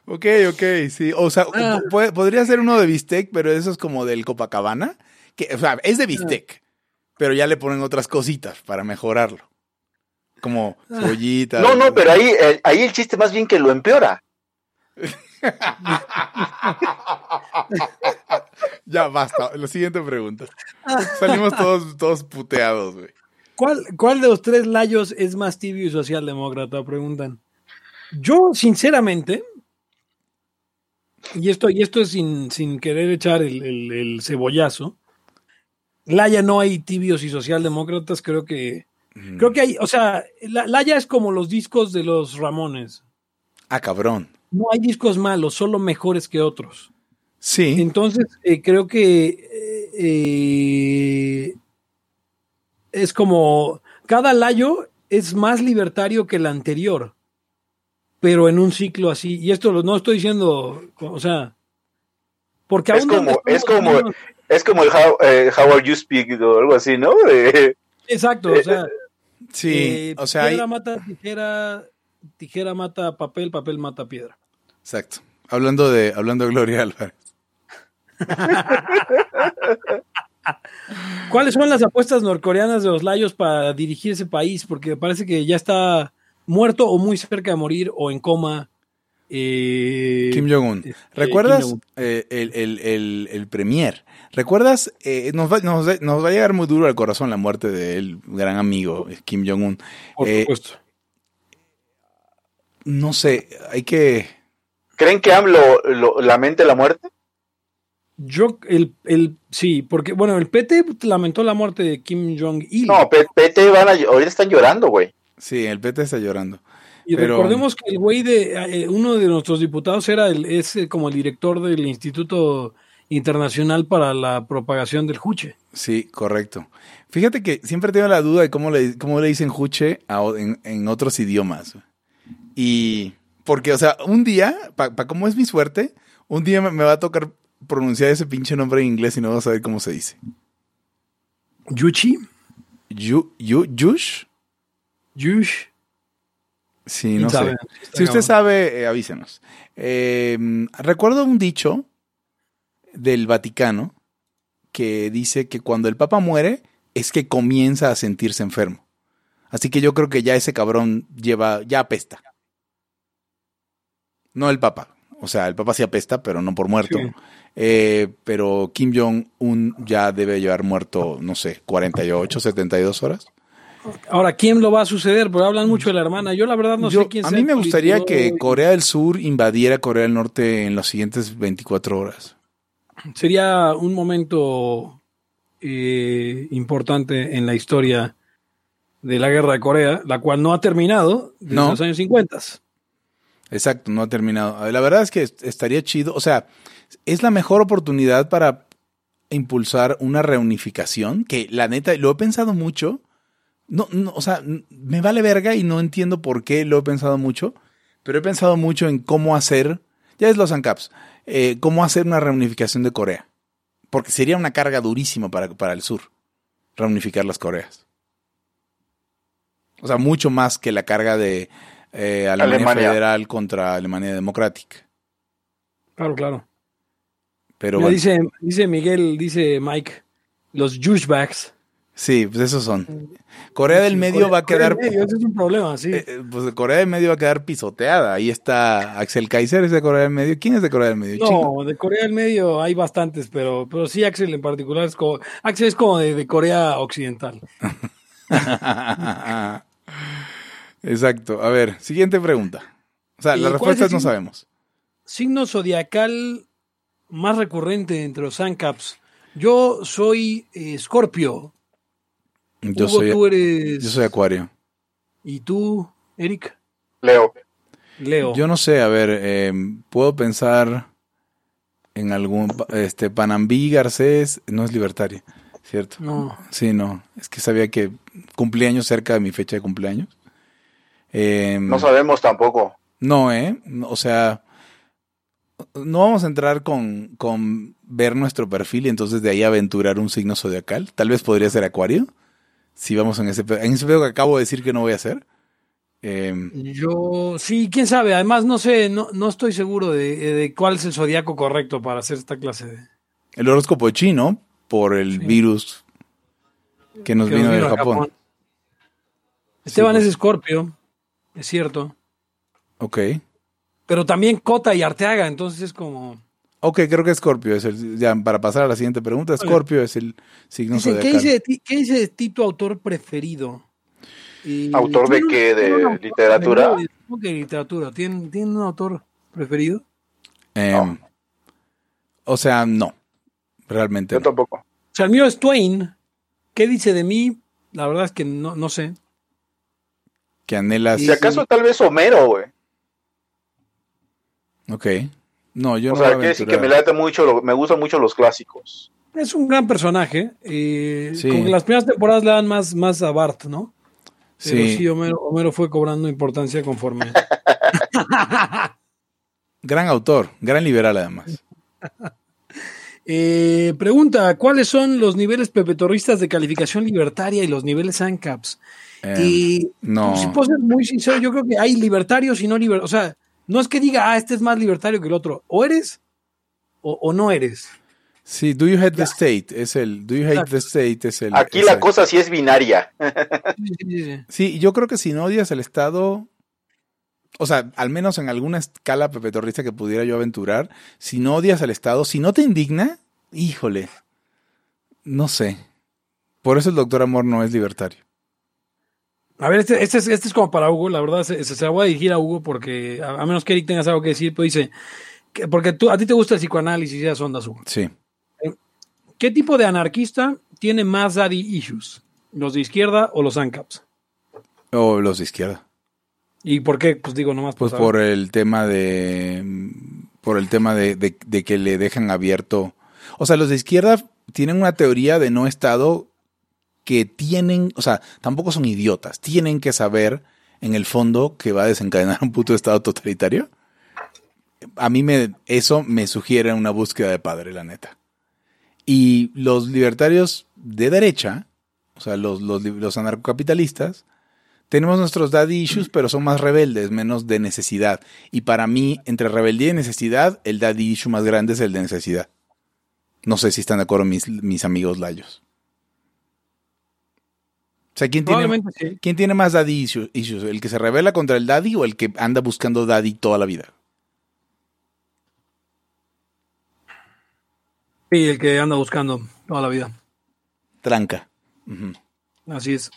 Ok, ok, sí. O sea,
Ah.
podría ser uno de bistec, pero eso es como del Copacabana. Que, o sea, es de bistec, pero ya le ponen otras cositas para mejorarlo. Como cebollita.
No, no, pero ahí, eh, ahí el chiste más bien que lo empeora.
Ya basta. La siguiente pregunta. Salimos todos, todos puteados, güey.
¿Cuál, ¿Cuál de los tres layos es más tibio y socialdemócrata? Preguntan. Yo, sinceramente, y esto, y esto es sin, sin querer echar el, el- el cebollazo, Laya no hay tibios y socialdemócratas, creo que, creo que hay, o sea, la, Laya es como los discos de los Ramones.
Ah, cabrón.
No hay discos malos, solo mejores que otros.
Sí.
Entonces, eh, creo que eh, eh, es como, cada layo es más libertario que el anterior, pero en un ciclo así. Y esto lo- no estoy diciendo, o sea, porque
Es
aún
como, es como,
menos-
es como el how, eh, how are you speak o algo así, ¿no?
Exacto, o sea,
Sí,
eh,
o sea, hay-
piedra mata tijera, tijera mata papel, papel mata piedra.
exacto. Hablando de, hablando de Gloria Álvarez.
¿Cuáles son las apuestas norcoreanas de los layos para dirigir ese país? Porque parece que ya está muerto o muy cerca de morir o en coma. Eh,
Kim Jong-un.
este,
¿Recuerdas
Kim
eh, el, el, el, el premier? ¿Recuerdas? eh, nos, va, nos, va- nos va a llegar muy duro al corazón la muerte del gran amigo eh, Kim Jong-un.
Por
Eh,
supuesto.
no sé, hay que...
¿Creen que AMLO lo, lamente la muerte?
Yo, el, el, sí, porque, bueno, el PT lamentó la muerte de Kim Jong-il.
No, PT van a, ahorita están llorando, güey.
Sí, el PT está llorando.
Y
pero-
recordemos que el güey de, eh, uno de nuestros diputados era el, es eh, como el director del Instituto Internacional para la Propagación del Juche.
Sí, correcto. Fíjate que siempre tengo la duda de cómo le, cómo le dicen juche a en, en otros idiomas. Y porque, o sea, un día, para cómo es mi suerte, un día me, me va a tocar pronunciar ese pinche nombre en inglés y no vas a saber cómo se dice.
Yuchi,
Yu, yu, yush.
Yush.
Sí,
¿Quién
no
sabe?
sé. Si usted sabe, eh, avísenos. Eh, recuerdo un dicho del Vaticano que dice que cuando el Papa muere es que comienza a sentirse enfermo. Así que yo creo que ya ese cabrón lleva, ya apesta. No el Papa. O sea, el Papa sí apesta, pero no por muerto.
Sí.
Eh, pero Kim Jong-un ya debe llevar muerto, no sé, 48, 72 horas.
Ahora, ¿quién lo va a suceder? Porque hablan mucho de la hermana. Yo la verdad no
Yo-
sé quién
a
sea
mí me gustaría que. Corea del Sur invadiera Corea del Norte en las siguientes 24 horas.
sería un momento eh, importante en la historia de la guerra de Corea, la cual no ha terminado desde
No.
los años 50.
Exacto, no ha terminado. La verdad es que est- estaría chido. O sea, es la mejor oportunidad para impulsar una reunificación que la neta lo he pensado mucho. No, no, o sea, me vale verga y no entiendo por qué lo he pensado mucho, pero he pensado mucho en cómo hacer, ya es los ANCAPs, eh, cómo hacer una reunificación de Corea. Porque sería una carga durísima para, para el sur, reunificar las Coreas. O sea, mucho más que la carga de eh, Alemania,
Alemania.
Federal contra Alemania Democrática.
Claro, claro.
Pero
Mira,
bueno,
dice, dice Miguel, dice Mike, los douchebags.
Sí, pues esos son. Corea del Medio va a
Corea
quedar
del Medio, ese es un problema, sí.
Eh, eh, pues Corea del Medio va a quedar pisoteada. Ahí está Axel Kaiser, es de Corea del Medio. ¿Quién es de Corea del Medio? Chingo.
no, de Corea del Medio hay bastantes, pero, pero sí Axel en particular es como, Axel es como de, de Corea Occidental.
Exacto. A ver, siguiente pregunta. O sea,
¿Y
las respuestas no
signo?
sabemos.
Signo zodiacal más recurrente entre los ANCAPs. Yo soy eh, Scorpio.
Yo
Hugo,
soy,
tú eres.
yo soy Acuario.
¿Y tú, Eric?
Leo.
Leo.
Yo no sé, a ver, eh, puedo pensar en algún. Este, Panambí Garcés no es libertaria, ¿cierto?
No.
Sí, no. Es que sabía que cumplí años cerca de mi fecha de cumpleaños. Eh,
No sabemos tampoco.
No, ¿eh? O sea, no vamos a entrar con, con ver nuestro perfil y entonces de ahí aventurar un signo zodiacal. Tal vez podría ser Acuario. Si vamos en ese pedo, en ese pedo que acabo de decir que no voy a hacer. Eh,
Yo, sí, quién sabe. Además, no sé, no, no estoy seguro de, de cuál es el zodiaco correcto para hacer esta clase de.
el horóscopo chino, por el
Sí.
virus que nos
que
vino
nos
de
vino a
Japón.
Esteban
pues.
es Escorpio, es cierto.
Ok.
Pero también Cota y Arteaga, entonces es como.
Ok, creo que Scorpio es el. Ya, para pasar a la siguiente pregunta, Scorpio es el signo
Dice, ¿qué, dice de ti, ¿Qué dice de ti tu autor preferido? Y
¿Autor de qué? ¿De
tiene un autor
literatura?
preferido, ¿Cómo que literatura? ¿Tiene, ¿Tiene un autor preferido?
Eh, O sea, no. Realmente
Yo
no.
tampoco.
O sea, el mío es Twain. ¿Qué dice de mí? La verdad es que no, no sé.
Que anhelas.
Si acaso tal vez Homero, güey.
Ok. No, yo
O
no
sea,
voy a
quiere decir que me late mucho, lo- me gustan mucho los clásicos.
Es un gran personaje. eh,
Sí.
Como que las primeras temporadas le dan más, más a Bart, ¿no? Pero
Sí.
sí, Homero, Homero fue cobrando importancia conforme.
Gran autor, gran liberal además.
Eh, pregunta, ¿cuáles son los niveles pepetorristas de calificación libertaria y los niveles ANCAPs?
Eh,
y
no.
si puedo ser muy sincero, yo creo que hay libertarios y no libertarios. O sea, no es que diga, ah, este es más libertario que el otro. O eres o, o no eres.
Sí, Do You Hate the State es el. Do You Hate
Exacto.
the State es el.
Aquí
es
la
el-
cosa sí es binaria.
Sí, sí, sí, sí.
Sí, yo creo que si no odias el Estado, o sea, al menos en alguna escala pepetorrista que pudiera yo aventurar, si no odias al Estado, si no te indigna, híjole, no sé. Por eso el doctor Amor no es libertario.
A ver, este, este, es, este es como para Hugo, la verdad, se, se la voy a dirigir a Hugo porque, a, a menos que Eric tengas algo que decir, pues dice, que- porque tú, a ti te gusta el psicoanálisis y esas ondas, Hugo.
Sí.
¿Qué tipo de anarquista tiene más daddy issues? ¿Los de izquierda o los ANCAPs?
O los de izquierda.
¿Y por qué? Pues digo, nomás
Pues
saber.
por el tema de. Por el tema de, de- de que le dejan abierto. O sea, los de izquierda tienen una teoría de no Estado que tienen. O sea, tampoco son idiotas. Tienen que saber, en el fondo, que va a desencadenar un puto Estado totalitario. A mí me, eso me sugiere una búsqueda de padre, la neta. Y los libertarios de derecha, o sea, los, los, anarcocapitalistas, tenemos nuestros daddy issues, pero son más rebeldes, menos de necesidad. Y para mí, entre rebeldía y necesidad, el daddy issue más grande es el de necesidad. No sé si están de acuerdo mis, mis amigos layos. O sea, ¿quién tiene,
sí.
¿quién tiene más daddy issue- issues? ¿El que se revela contra el daddy o el que anda buscando daddy toda la vida?
Sí, el que anda buscando toda la vida.
Tranca.
Así es.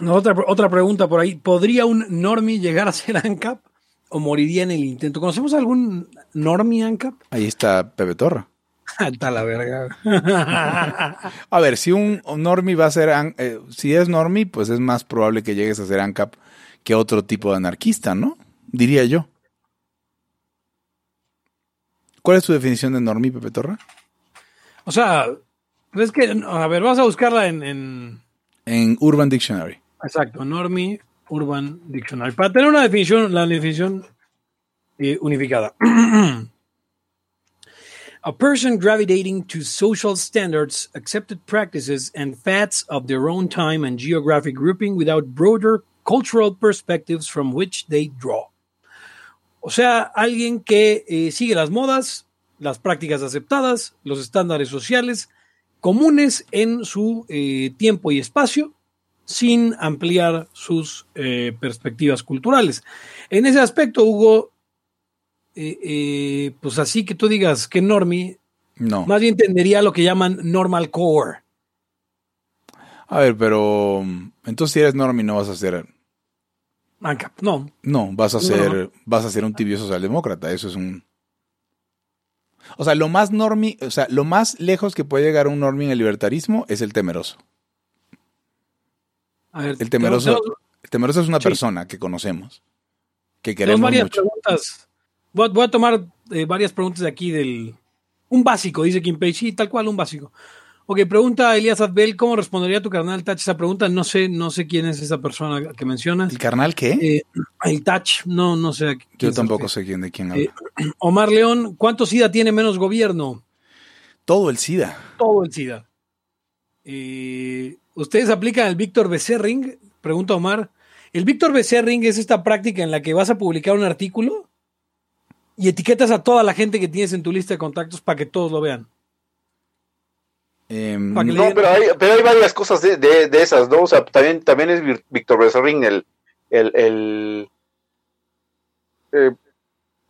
No, otra, otra pregunta por ahí. ¿Podría un normie llegar a ser ANCAP o moriría en el intento? ¿Conocemos algún normie ANCAP?
Ahí está Pepe Torra.
Está la verga.
A ver, si un, un normie va a ser, eh, si es normie, pues es más probable que llegues a ser ANCAP que otro tipo de anarquista, ¿no? Diría yo. ¿Cuál es tu definición de normie, Pepe Torra?
o sea, es que, a ver, vas a buscarla en, en
En Urban Dictionary.
exacto, normie urban dictionary. Para tener una definición, la definición eh, unificada. A person gravitating to social standards, accepted practices, and fads of their own time and geographic grouping without broader cultural perspectives from which they draw. O sea, alguien que eh, sigue las modas, las prácticas aceptadas, los estándares sociales comunes en su eh, tiempo y espacio, sin ampliar sus eh, perspectivas culturales. En ese aspecto, Hugo, eh, eh, pues así que tú digas que normie,
No.
más bien entendería lo que llaman normal core.
A ver, pero entonces si eres normie no vas a ser,
ANCAP, no.
no, vas a
No.
ser, vas a ser un tibio socialdemócrata. Eso es un. O sea, lo más normie, o sea, lo más lejos que puede llegar un normie en el libertarismo es el temeroso.
A ver,
El temeroso,
tenemos-
el temeroso es una
Sí.
persona que conocemos, que
tenemos
queremos
varias
mucho.
preguntas. Voy a, voy a tomar eh, varias preguntas de aquí del... Un básico, dice Kim Page. Sí, tal cual, un básico. Ok, pregunta Elías Adbel, ¿cómo respondería tu carnal Tach esa pregunta? No sé, no sé quién es esa persona que mencionas.
¿El carnal qué?
Eh, el Tach, no, no sé.
Yo tampoco sé quién de quién
Eh,
habla.
Omar León, ¿cuánto SIDA tiene menos gobierno?
Todo el SIDA.
Todo el SIDA. Eh, ¿Ustedes aplican el Víctor Becerring? Pregunta Omar. El Víctor Becerring es esta práctica en la que vas a publicar un artículo y etiquetas a toda la gente que tienes en tu lista de contactos para que todos lo vean. Que le-
No, pero hay, pero hay varias cosas de, de- de esas, ¿no? O sea, también, también es Víctor Becerrín el, el, el eh,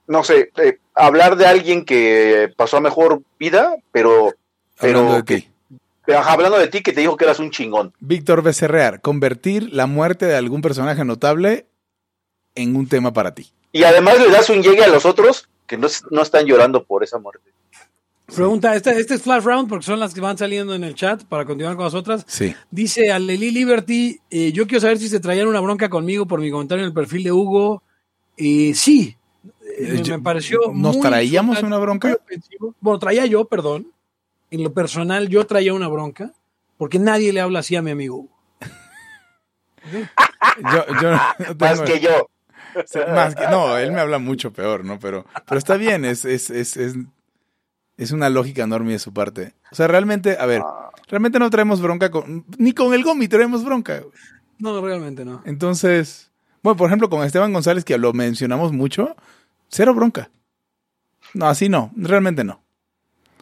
no sé, eh, hablar de alguien que pasó a mejor vida, pero, pero
hablando de qué?
pero, ajá, hablando de ti que te dijo que eras un chingón.
Víctor Becerrear, convertir la muerte de algún personaje notable en un tema para ti.
Y además le das un llegue a los otros que no, no están llorando por esa muerte.
Pregunta, este, este es Flash Round porque son las que van saliendo en el chat para continuar con las otras.
Sí.
Dice Aleli Liberty, eh, yo quiero saber si se traían una bronca conmigo por mi comentario en el perfil de Hugo. Eh, sí, eh, me,
Yo-
me pareció...
¿Nos
muy
traíamos una bronca?
Bueno, traía yo, perdón. En lo personal, yo traía una bronca porque nadie le habla así a mi amigo Hugo.
Yo, yo no
Más que yo.
Sí, más que- no, él me habla mucho peor, ¿no? Pero, pero está bien, es, es, es, es, es una lógica enorme de su parte. O sea, realmente, a ver, realmente no traemos bronca con, ni con el Gomi traemos bronca.
No, realmente no.
Entonces, bueno, por ejemplo, con Esteban González, que lo mencionamos mucho, cero bronca. No, así no, realmente no.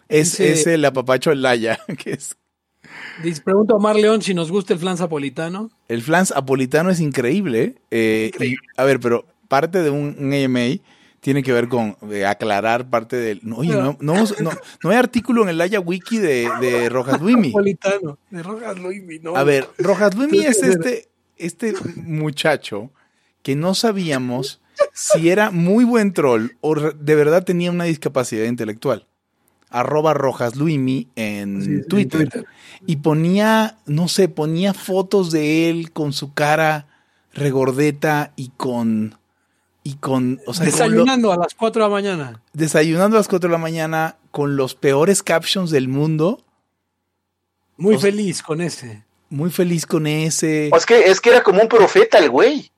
Es,
Dice-
es el apapacho Laya, que es
Dice, pregunto a Mar León si nos gusta el flan zapolitano.
El flans apolitano es increíble. eh, y, a ver, pero parte de un, un AMA tiene que ver con eh, aclarar parte del. No, oye, no, no, hemos- no- no hay artículo en el Haya Wiki de, de Rojas Luimi.
Zapolitano. De Rojas Luimi, no.
A ver, Rojas Luimi es este, este muchacho que no sabíamos si era muy buen troll o de verdad tenía una discapacidad intelectual. Arroba Rojas Luimi en
Sí, sí,
Twitter.
Twitter.
Y ponía, no sé, ponía fotos de él con su cara regordeta y con. Y con. O sea, con lo-
Desayunando a las 4 de la mañana.
desayunando a las 4 de la mañana con los peores captions del mundo.
Muy
O sea-
feliz con ese.
Muy feliz con ese.
O es que, es que era como un profeta el güey.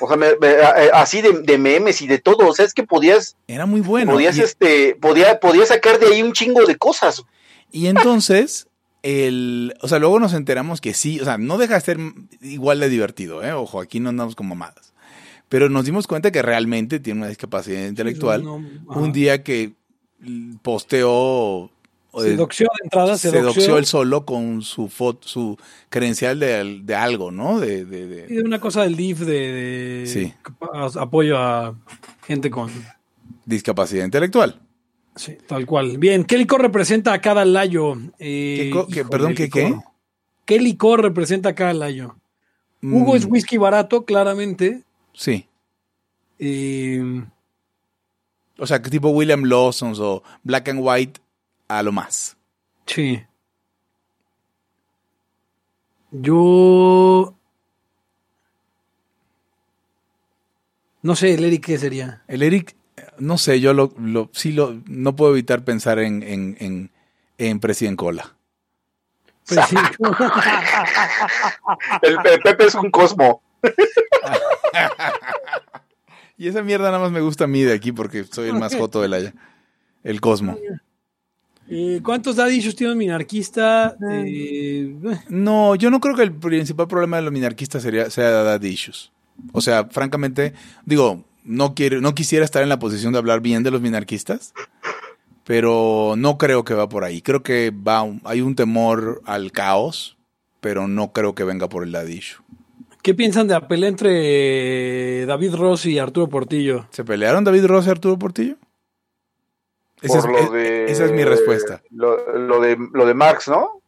O sea, me- me- a- a- así de, de memes y de todo. O sea, es que podías,
Era muy bueno.
podías,
Y-
este, podía, podías sacar de ahí un chingo de cosas.
Y entonces, el, o sea, luego nos enteramos que sí, o sea, no deja de ser igual de divertido, ¿eh? Ojo, aquí no andamos como mamadas. Pero nos dimos cuenta que realmente tiene una discapacidad intelectual.
No.
Un día que posteó,
Se doxió de entrada, se,
se
doxió.
él solo con su foto, su credencial de, de algo, ¿no? De, de- de-
Y de una cosa del DIF de,
Sí.
apoyo a gente con...
discapacidad intelectual.
Sí, tal cual. Bien, ¿qué licor representa a cada layo? Eh,
¿Qué perdón, ¿qué qué?
licor. ¿Qué licor representa a cada layo? Hugo
Mm,
es whisky barato, claramente.
Sí.
Eh,
O sea, que tipo William Lawson o Black and White a lo más.
sí. Yo... No sé, el Eric, ¿qué sería?
El Eric, no sé, yo lo, lo sí lo, no puedo evitar pensar en, en, en, en President Cola.
Pues sí.
El, el Pepe es un cosmo.
Y esa mierda nada más me gusta a mí de aquí porque soy el más joto de la El Cosmo.
Eh, ¿Cuántos issues tiene un minarquista? Eh,
No, yo no creo que el principal problema de los minarquistas sería, sea Dad Issues. O sea, francamente, digo, no, quiero, no quisiera estar en la posición de hablar bien de los minarquistas, pero no creo que va por ahí. Creo que va, hay un temor al caos, pero no creo que venga por el Dad Issue.
¿Qué piensan de la pelea entre David Ross y Arturo Portillo?
¿Se pelearon David Ross y Arturo Portillo? Esa es,
por lo
es-
de-
esa es mi respuesta.
Lo, lo de, lo de Marx, ¿no?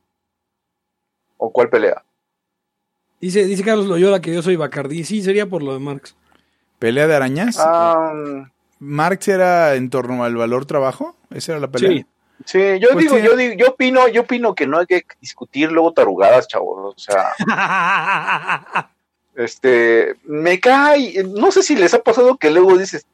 ¿O cuál pelea?
Dice, dice Carlos Loyola que yo soy Bacardí. Sí, sería por lo de Marx.
¿Pelea de arañas?
Ah,
¿Marx era en torno al valor trabajo? ¿Esa era la pelea?
Sí.
sí, yo
Pues
digo,
sí.
yo digo, yo opino, yo opino que no hay que discutir luego tarugadas, chavos. O sea, este, me cae, no sé si les ha pasado que luego dices, "Pero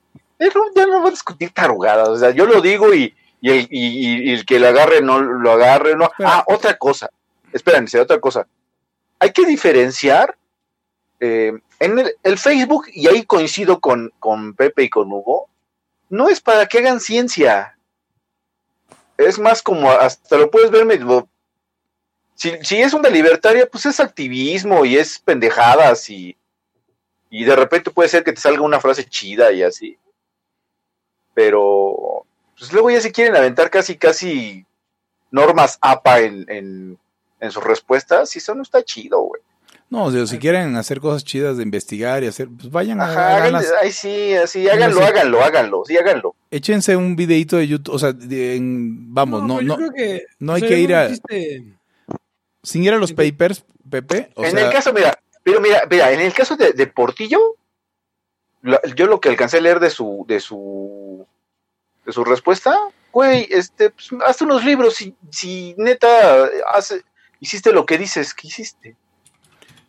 ya no va a discutir tarugadas, o sea, yo lo digo y, y el, y- y el que lo agarre no lo agarre, no.
Pero-
Ah, otra cosa, espérense, otra cosa. Hay que diferenciar eh, en el, el Facebook, y ahí coincido con, con Pepe y con Hugo, no es para que hagan ciencia. Es más como hasta lo puedes ver medio si, si es una libertaria, pues es activismo y es pendejadas y, y de repente puede ser que te salga una frase chida y así. Pero pues luego ya se quieren aventar casi, casi normas APA en, en, en sus respuestas y eso no está chido, güey.
No, o sea, si quieren hacer cosas chidas de investigar y hacer, pues vayan a
Ajá,
hagan- las-
ay, sí, así, háganlo, háganlo, háganlo, sí, háganlo.
échense un videito de YouTube, o sea, de- en- vamos, no,
pero yo
no,
creo que,
no
o
hay
sea,
que ir a-
existe-
sin ir a los papers, Pepe, o
en
sea,
el caso, mira, pero mira, mira, en el caso de, de Portillo, lo- yo lo que alcancé a leer de su, de su, de su respuesta, güey, este, pues, hazte unos libros si, si neta hace, hiciste lo que dices que hiciste.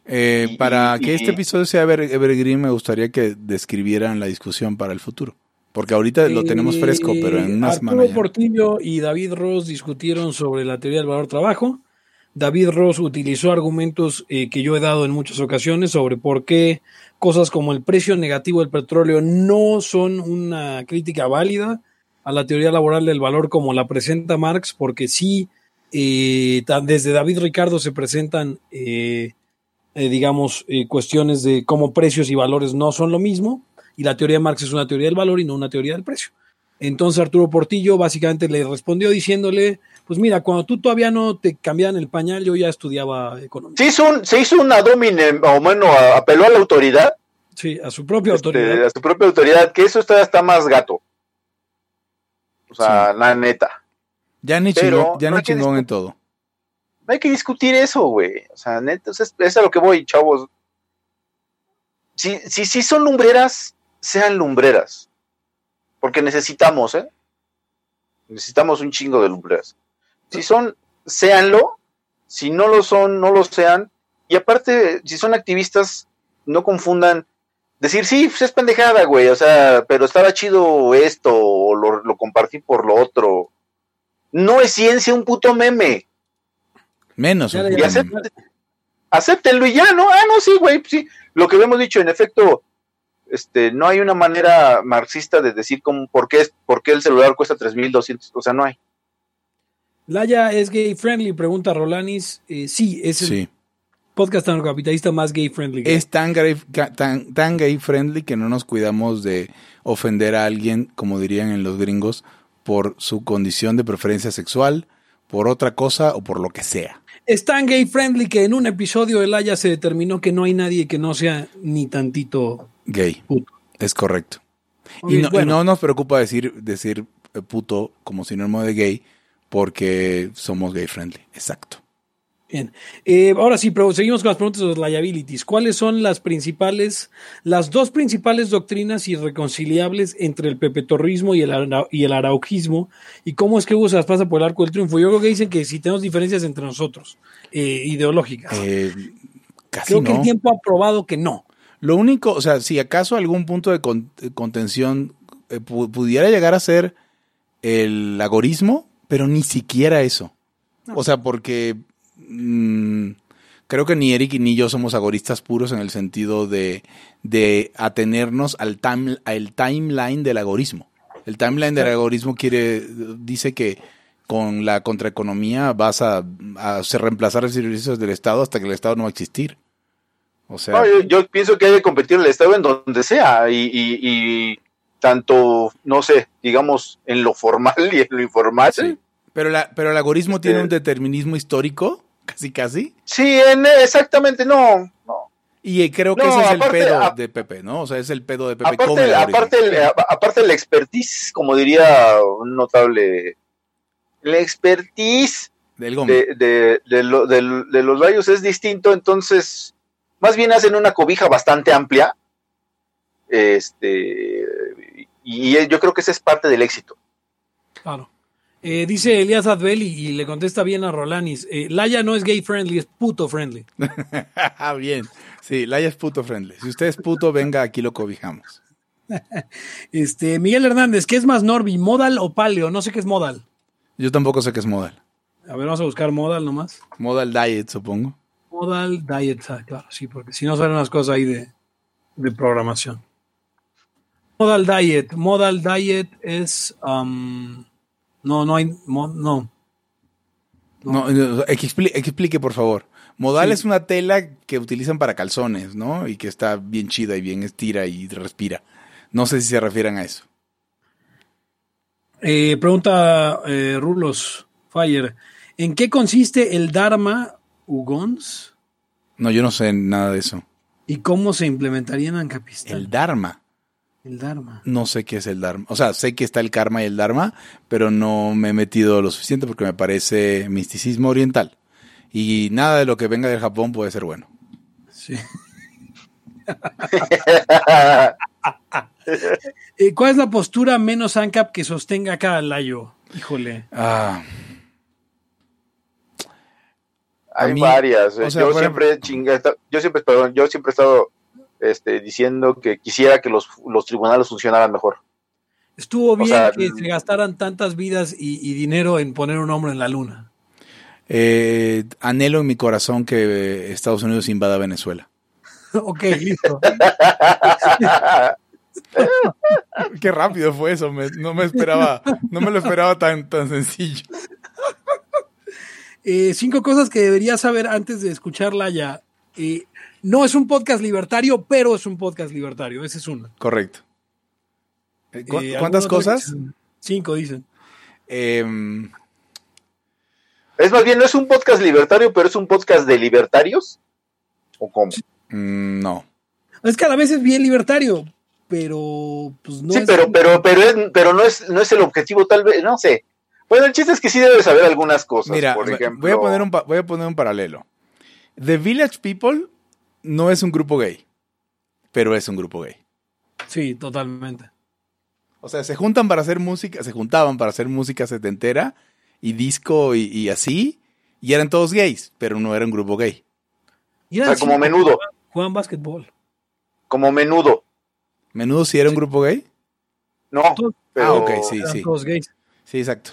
eh,
y-
para
y-
que este episodio sea ever- evergreen, me gustaría que describieran la discusión para el futuro, porque ahorita lo tenemos fresco, pero en una
Eh, Arturo
semana.
Portillo y David Ross discutieron sobre la teoría del valor trabajo. David Ross utilizó argumentos eh, que yo he dado en muchas ocasiones sobre por qué cosas como el precio negativo del petróleo no son una crítica válida a la teoría laboral del valor como la presenta Marx, porque sí, eh, desde David Ricardo se presentan, eh, eh, digamos, cuestiones de cómo precios y valores no son lo mismo, y la teoría de Marx es una teoría del valor y no una teoría del precio. Entonces Arturo Portillo básicamente le respondió diciéndole, pues mira, cuando tú todavía no te cambiaban el pañal, yo ya estudiaba economía.
Se hizo, un, se hizo una domine, o bueno, apeló a la autoridad.
Sí, a su propia
este,
autoridad.
A su propia autoridad, que eso todavía está más gato. O sea, la neta.
Ya ni chingón, ya no chingón en todo.
No hay que discutir eso, güey. O sea, neta, es, es a lo que voy, chavos. Si, si, si son lumbreras, sean lumbreras. Porque necesitamos, ¿eh? Necesitamos un chingo de lumbreras. Si son, séanlo. Si no lo son, no lo sean. Y aparte, si son activistas, no confundan decir, sí, pues es pendejada, güey, o sea, pero estaba chido esto, o lo, lo, compartí por lo otro. No es ciencia un puto meme.
Menos. Un
y acéptenlo, acéptenlo y ya, ¿no? Ah, no, sí, güey, sí. Lo que hemos dicho, en efecto, este, no hay una manera marxista de decir cómo, por, qué, por qué el celular cuesta 3.200, o sea, no hay.
Laya es gay friendly, pregunta Rolanis. Eh, sí, es el
Sí.
podcast capitalista más gay friendly.
Es tan gay, tan, tan gay friendly que no nos cuidamos de ofender a alguien, como dirían en los gringos, por su condición de preferencia sexual, por otra cosa o por lo que sea.
Es tan gay friendly que en un episodio de Laya se determinó que no hay nadie que no sea ni tantito
Gay.
puto.
Es correcto. Y no, y no nos preocupa decir, decir eh, puto como sinónimo de gay porque somos gay friendly. Exacto.
Bien. Eh, ahora sí, pero seguimos con las preguntas de los liabilities. ¿Cuáles son las principales, las dos principales doctrinas irreconciliables entre el pepetorrismo y el, ara- y el araujismo? ¿Y cómo es que Hugo se las pasa por el arco del triunfo? Yo creo que dicen que si tenemos diferencias entre nosotros, eh, ideológicas.
Eh, casi
creo que el tiempo ha probado que no.
Lo único, o sea, si acaso algún punto de con- de contención pu- pudiera llegar a ser el agorismo, pero ni siquiera eso. O sea, porque mm, creo que ni Eric ni yo somos agoristas puros en el sentido de, de atenernos al, time, al timeline del agorismo. El timeline del agorismo quiere, dice que con la contraeconomía vas a, a reemplazar los servicios del Estado hasta que el Estado no va a existir. O sea,
No, yo, yo pienso que hay que competir el Estado en donde sea y, y- y tanto, no sé, digamos, en lo formal y en lo informal.
Sí.
Sí,
Pero, la, pero el algoritmo
Este-
tiene un determinismo histórico, casi casi.
en- exactamente, no, no.
Y eh, creo que
No,
ese es
aparte-
el pedo
a-
de Pepe, ¿no? O sea, es el pedo de Pepe
Aparte,
el
aparte, el- a- aparte el expertise, como diría un notable, la expertise
Del
de, de, de lo- de los rayos es distinto, entonces más bien hacen una cobija bastante amplia. Este y yo creo que ese es parte del éxito.
Claro. Eh, dice Elías Adbel y, y le contesta bien a Rolanis. eh, Laya no es gay friendly, es puto friendly.
Ah, Bien. Sí, Laia es puto friendly. Si usted es puto, venga, aquí lo cobijamos.
Este, Miguel Hernández, ¿qué es más Norby, modal o paleo? No sé qué es modal.
Yo tampoco sé qué es modal.
A ver, vamos a buscar modal nomás.
Modal diet, supongo.
Modal diet, ah, claro, sí, porque si no salen unas cosas ahí de, de programación. Modal diet, modal diet es, um, no, no hay, mo- no.
No, no, expli- explique, por favor. Modal
Sí.
es una tela que utilizan para calzones, ¿no? Y que está bien chida y bien estira y respira. No sé si se refieren a eso.
Eh, pregunta eh, Rulos Fire, ¿en qué consiste el Dharma Ugons
No, yo no sé nada de eso.
y cómo se implementaría en Ancapistán?
El Dharma.
El Dharma.
No sé qué es el Dharma. O sea, sé que está el karma y el Dharma, pero no me he metido lo suficiente porque me parece misticismo oriental. Y nada de lo que venga del Japón puede ser bueno.
Sí. Eh, ¿Cuál es la postura menos ANCAP que sostenga acá Layo? Híjole.
Ah,
Hay
mí,
varias. eh.
o sea,
yo
por
siempre chinga, yo siempre, perdón, yo siempre he estado este, diciendo que quisiera que los, los tribunales funcionaran mejor.
Estuvo bien
sea,
que se gastaran tantas vidas y, y dinero en poner un hombre en la luna.
Eh, anhelo en mi corazón que Estados Unidos invada Venezuela.
ok, listo.
Qué rápido fue eso, me- no me esperaba, no me lo esperaba tan, tan sencillo.
Eh, cinco cosas que deberías saber antes de escucharla ya. Eh, no es un podcast libertario, pero es un podcast libertario. Ese es uno.
Correcto. Eh, ¿cu-
Eh,
¿Cuántas cosas?
Cinco, dicen.
Em,
Es más bien, no es un podcast libertario, pero es un podcast de libertarios. ¿O cómo?
mm, no.
Es que a la vez es bien libertario, pero pues no
sí,
es-
pero, pero, pero, es, pero no, es, no es el objetivo, tal vez, no sé. Bueno, el chiste es que sí debes saber algunas cosas.
Mira,
por ejemplo.
voy, a poner un, voy a poner un paralelo. The Village People no es un grupo gay, pero es un grupo gay.
Sí, totalmente.
O sea, se juntan para hacer música, se juntaban para hacer música setentera y disco y, y así, y eran todos gays, pero no era un grupo gay.
Y
O sea, como menudo,
Jugaban, jugaban básquetbol.
como menudo.
Menudo sí era un grupo gay.
No, pero,
Ah, ok, sí,
Eran
sí.
todos gays.
Sí, exacto.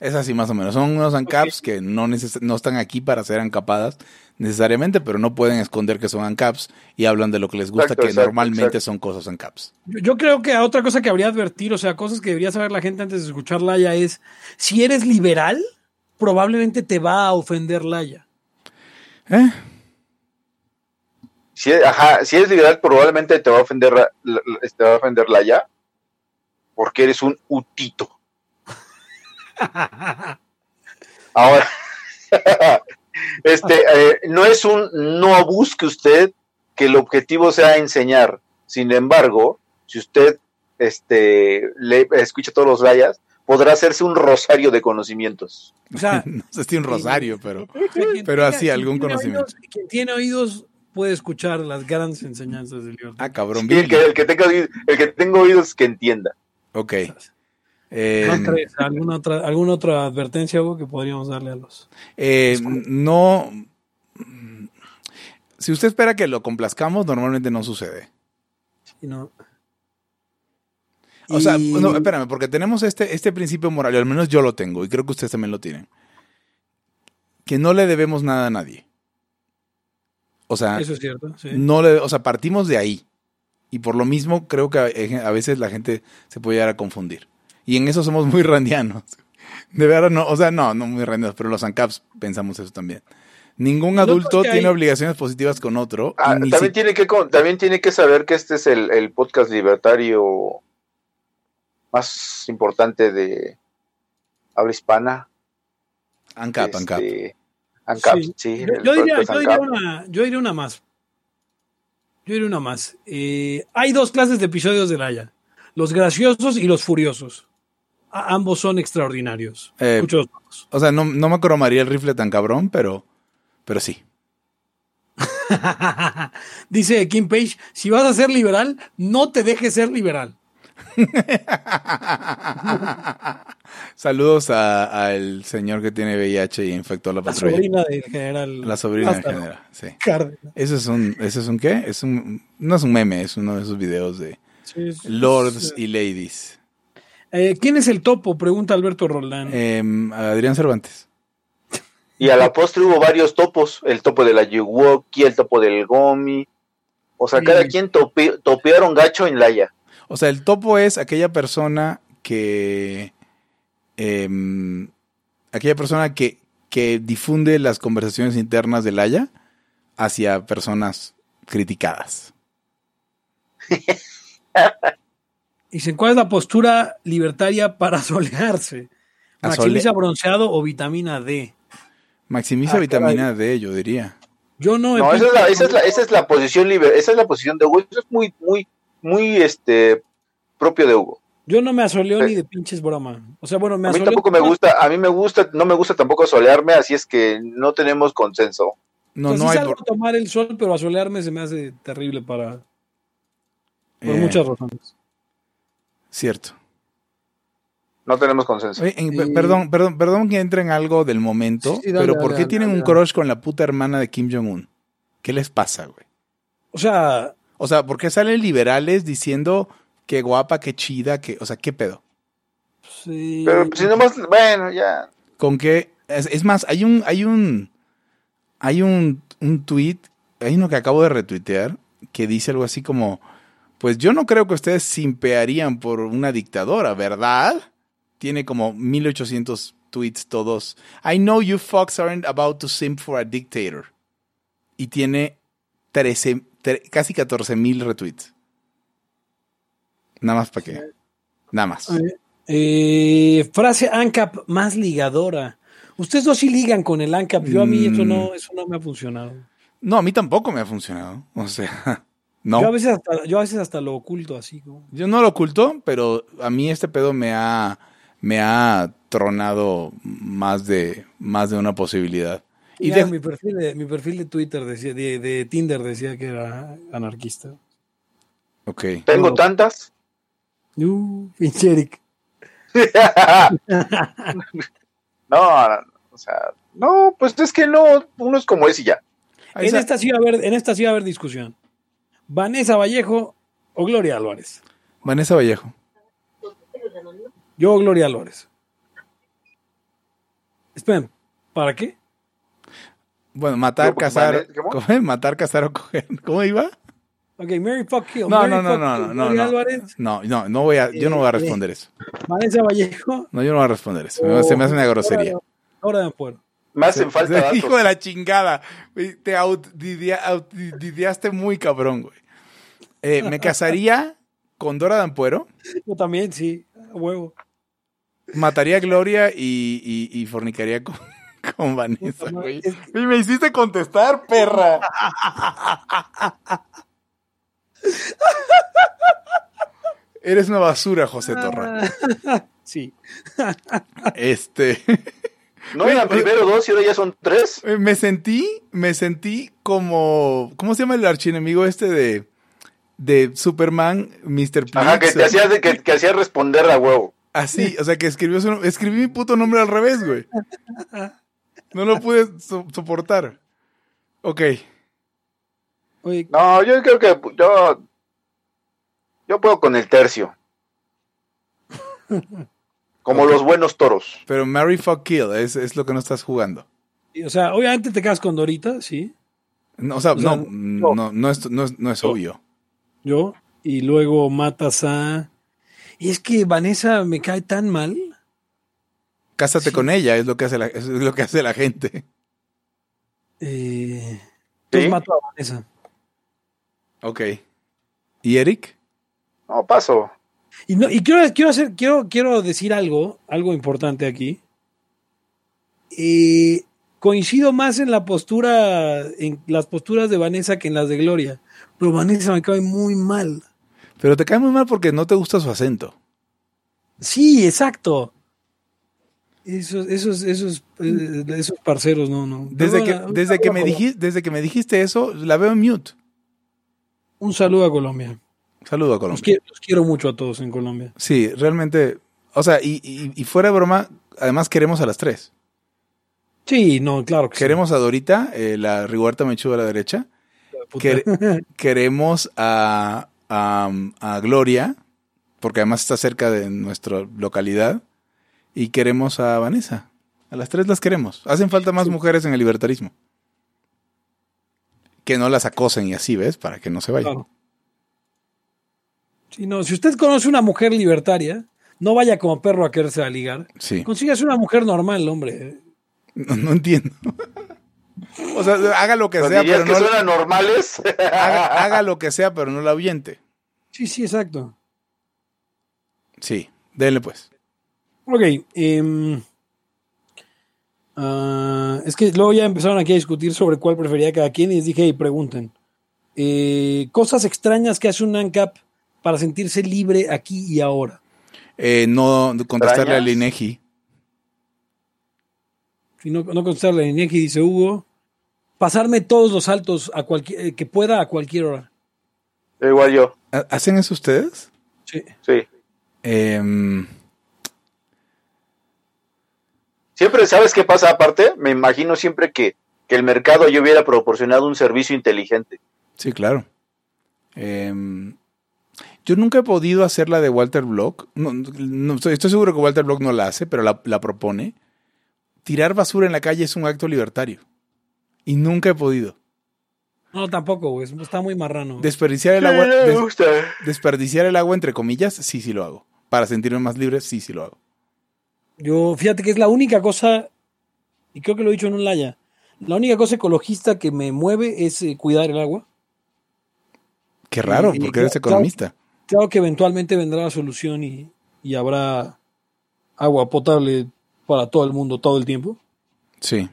Es así más o menos. Son unos ANCAPs que no, neces- no están aquí para ser ANCAPadas necesariamente, pero no pueden esconder que son ANCAPs y hablan de lo que les gusta,
Exacto,
que
exacto,
normalmente
exacto.
son cosas ANCAPs.
Yo, yo creo que otra cosa que habría advertir, o sea, cosas que debería saber la gente antes de escuchar Laya es, si eres liberal, probablemente te va a ofender Laya.
¿Eh?
si, ajá, si eres liberal, probablemente te va a ofender, la- te va a ofender la ya, porque eres un utito. Ahora, este, eh, no es un no busque usted que el objetivo sea enseñar. Sin embargo, si usted este, le escucha todos los rayas, podrá hacerse un rosario de conocimientos.
O sea,
no sé si un rosario, pero... Pero así, algún
tiene
conocimiento.
oídos- quien tiene oídos puede escuchar las grandes enseñanzas de libertad.
Ah, cabrón,
Y el que,
Billy.
el que tenga oídos- el que tenga oídos que entienda.
Ok. Eh.
¿Alguna otra, ¿Alguna otra advertencia Hugo, que podríamos darle a los...
eh, no... Si usted espera que lo complazcamos, normalmente no sucede.
y no-
O sea, no, espérame, porque tenemos este, este principio moral, y al menos yo lo tengo, y creo que ustedes también lo tienen. Que no le debemos nada a nadie. O sea,
Eso es cierto, sí.
no le, o sea, partimos de ahí. Y por lo mismo creo que a, a veces la gente se puede llegar a confundir. Y en eso somos muy randianos. De verdad, no, o sea, no, no muy randianos, pero los ANCAPs pensamos eso también. Ningún adulto tiene
hay-
obligaciones positivas con otro.
Ah, también,
si-
tiene que, también tiene que saber que este es el, el podcast libertario más importante de habla hispana.
ANCAP.
Este, ANCAP,
Sí.
sí,
yo, diría, yo diría una, yo diría una más. Yo diría una más. Eh, hay dos clases de episodios de Laya. Los graciosos y los furiosos. A- ambos son extraordinarios.
Eh,
dos.
O sea, no, no me cromaría el rifle tan cabrón, pero, pero sí.
Dice Kim Page, si vas a ser liberal, no te dejes ser liberal.
Saludos a- al señor que tiene VIH y infectó a la
La
patrulla.
sobrina del general.
La sobrina del general, sí.
Cárdenas.
Eso es un, eso es un qué? Es un, no es un meme, es uno de esos videos de
Sí,
lords y ladies.
Eh, ¿Quién es el topo? Pregunta Alberto Roldán.
Em, Adrián Cervantes.
Y a la postre hubo varios topos, el topo de la Yuwoki, el topo del Gomi. O sea,
Sí.
cada quien tope- topearon gacho en Laia.
O sea, el topo es aquella persona que. em, aquella persona que, que difunde las conversaciones internas del Haya hacia personas criticadas.
Dicen, ¿cuál es la postura libertaria para solearse? Maximiza
sole-
bronceado o vitamina D.
Maximiza
Ah,
vitamina D, yo diría.
Yo no. he
No, esa es, la, esa, es la, esa es la posición liber, esa es la posición de Hugo. Eso es muy, muy, muy este propio de Hugo.
Yo no me asoleo
Sí.
ni de pinches broma. O sea, bueno, me
A mí tampoco me gusta, a mí me gusta, no me gusta tampoco solearme, así es que no tenemos consenso.
No,
O sea,
no
sí
hay por-
tomar el sol, pero asolearme se me hace terrible para. Por
eh,
muchas razones.
Cierto.
No tenemos consenso.
Oye, en-
Sí.
Perdón, perdón, perdón que entre en algo del momento,
Sí, sí, dale,
pero ¿por
dale,
qué
dale,
tienen
dale,
un
dale.
crush con la puta hermana de Kim Jong-un? ¿Qué les pasa, güey?
O sea,
O sea, ¿por qué salen liberales diciendo que guapa, que chida, que, o sea, qué pedo?
sí.
Pero pues, si nomás, bueno, ya.
¿Con qué? Es, es más, hay un, hay un, hay un, un tweet, hay uno que acabo de retuitear que dice algo así como, pues yo no creo que ustedes simpearían por una dictadora, ¿verdad? Tiene como 1800 tweets todos. I know you fucks aren't about to simp for a dictator. Y tiene 13, tre- casi 14 mil retweets. Nada más para que. Nada más.
Eh, frase ANCAP más ligadora. Ustedes dos sí ligan con el ANCAP. Yo a mí eso
Mm.
no, eso no me ha funcionado.
No, a mí tampoco me ha funcionado. O sea, no.
Yo, a veces hasta, yo a veces hasta lo oculto así.
Yo no lo oculto, pero a mí este pedo me ha, me ha tronado más de, más de una posibilidad. Y
Ya,
de-
mi, perfil de, mi perfil de Twitter decía, de, de Tinder decía que era anarquista.
ok.
Tengo
No.
tantas.
Uh, pinche Eric.
no, no, o sea, no, pues es que no, uno es como es y ya.
En esta, sí va a haber, en esta sí va a haber discusión. Vanessa Vallejo o Gloria Álvarez.
Vanessa Vallejo.
Yo o Gloria Álvarez. Esperen, ¿para qué?
Bueno, matar,
No, pues,
casar.
Vanessa, ¿cómo?
Matar, casar o coger. ¿Cómo iba?
Ok, Mary Fuck Kill.
No,
Mary
no, no,
fuck
no, no, no, no.
Álvarez,
No, no, no voy a, yo no voy a
Eh,
responder eso.
Vanessa Vallejo.
No, yo no voy a responder eso. Se me hace una grosería.
Ahora de acuerdo.
Me hacen falta datos.
Hijo de la chingada. Te outdidia- outdidiaste muy cabrón, güey. Eh, me casaría con Dora Dampuero,
Yo también, sí. a Huevo.
mataría a Gloria y, y- y fornicaría con, con Vanessa, güey.
es
Y me hiciste contestar, perra. Eres una basura, José Torra.
Sí.
Este.
No eran primero dos y ahora ya son tres.
Eh, Me sentí, me sentí como, ¿cómo se llama el archienemigo este de, de Superman, Mr.
Ajá, que te hacía, que, que hacía responder a huevo.
Así, o sea, que escribió su, escribí mi puto nombre al revés, güey. No lo pude so- soportar. Ok,
No, yo creo que yo. Yo puedo con el tercio. Como los buenos toros.
pero Mary Fuck Kill es, es lo que no estás jugando.
o sea, obviamente te quedas con Dorita, sí.
No, o sea,
O sea,
no, no, no, es, no, es, no es obvio.
Yo. Y luego matas a. Y es que Vanessa me cae tan mal.
Cásate
Sí.
con ella, es lo que hace la, es lo que hace la gente.
Eh,
¿Sí?
mato a Vanessa.
Ok. ¿Y Eric?
No, paso.
Y, no, y quiero, quiero, hacer, quiero, quiero decir algo, algo importante aquí. Eh, coincido más en la postura, en las posturas de Vanessa que en las de Gloria. Pero Vanessa me cae muy mal.
Pero te cae muy mal porque no te gusta su acento.
Sí, exacto. Esos, esos, esos, eh, esos parceros, no, no.
Desde que, desde, que me dijiste, desde que me dijiste eso, la veo en mute.
Un saludo a Colombia.
Saludo a
Los
Colombia.
quiero, los quiero mucho a todos en Colombia.
Sí, realmente. O sea, y, y- y fuera de broma, además queremos a las tres.
Sí, no, claro que sí.
Queremos a Dorita, eh, la Riguarta Mechuda a la derecha. Quer- Queremos a, a, a Gloria, porque además está cerca de nuestra localidad. Y queremos a Vanessa. A las tres las queremos. Hacen falta más mujeres en el libertarismo. Que no las acosen y así, ¿ves? Para que no se vayan.
Claro. Sí, no, si usted conoce una mujer libertaria, no vaya como perro a quererse a ligar.
Sí.
Consígase una mujer normal, hombre.
No, no entiendo. o sea, haga lo que sea, pero
que
no
suenan normales.
haga, haga lo que sea, pero no la ahuyente.
Sí, sí, exacto.
Sí, denle pues.
Ok. em, ah, es que luego ya empezaron aquí a discutir sobre cuál prefería cada quien y les dije, hey, pregunten. Eh, cosas extrañas que hace un ANCAP para sentirse libre aquí y ahora.
Eh, no contestarle al. INEGI.
Si no, no contestarle a Inegi, dice Hugo, pasarme todos los saltos a cualquier, eh, que pueda a cualquier hora.
Igual yo.
¿Ha- ¿Hacen eso ustedes?
Sí.
Sí.
Em,
Siempre, ¿sabes qué pasa aparte? Me imagino siempre que, que el mercado yo hubiera proporcionado un servicio inteligente.
sí, claro. Em, yo nunca he podido hacer la de Walter Block. No, no, estoy, estoy seguro que Walter Block no la hace, pero la, la propone. tirar basura en la calle es un acto libertario. Y nunca he podido.
No, tampoco, güey. Está muy marrano.
Desperdiciar el agua. Des- desperdiciar el agua, entre comillas, sí, sí lo hago. Para sentirme más libre, sí, sí lo hago.
Yo, fíjate que es la única cosa, y creo que lo he dicho en un laya, la única cosa ecologista que me mueve es eh, cuidar el agua.
Qué raro,
Y- y
porque eres
claro-
economista.
Claro que eventualmente vendrá la solución y, y habrá agua potable para todo el mundo todo el tiempo,
Sí.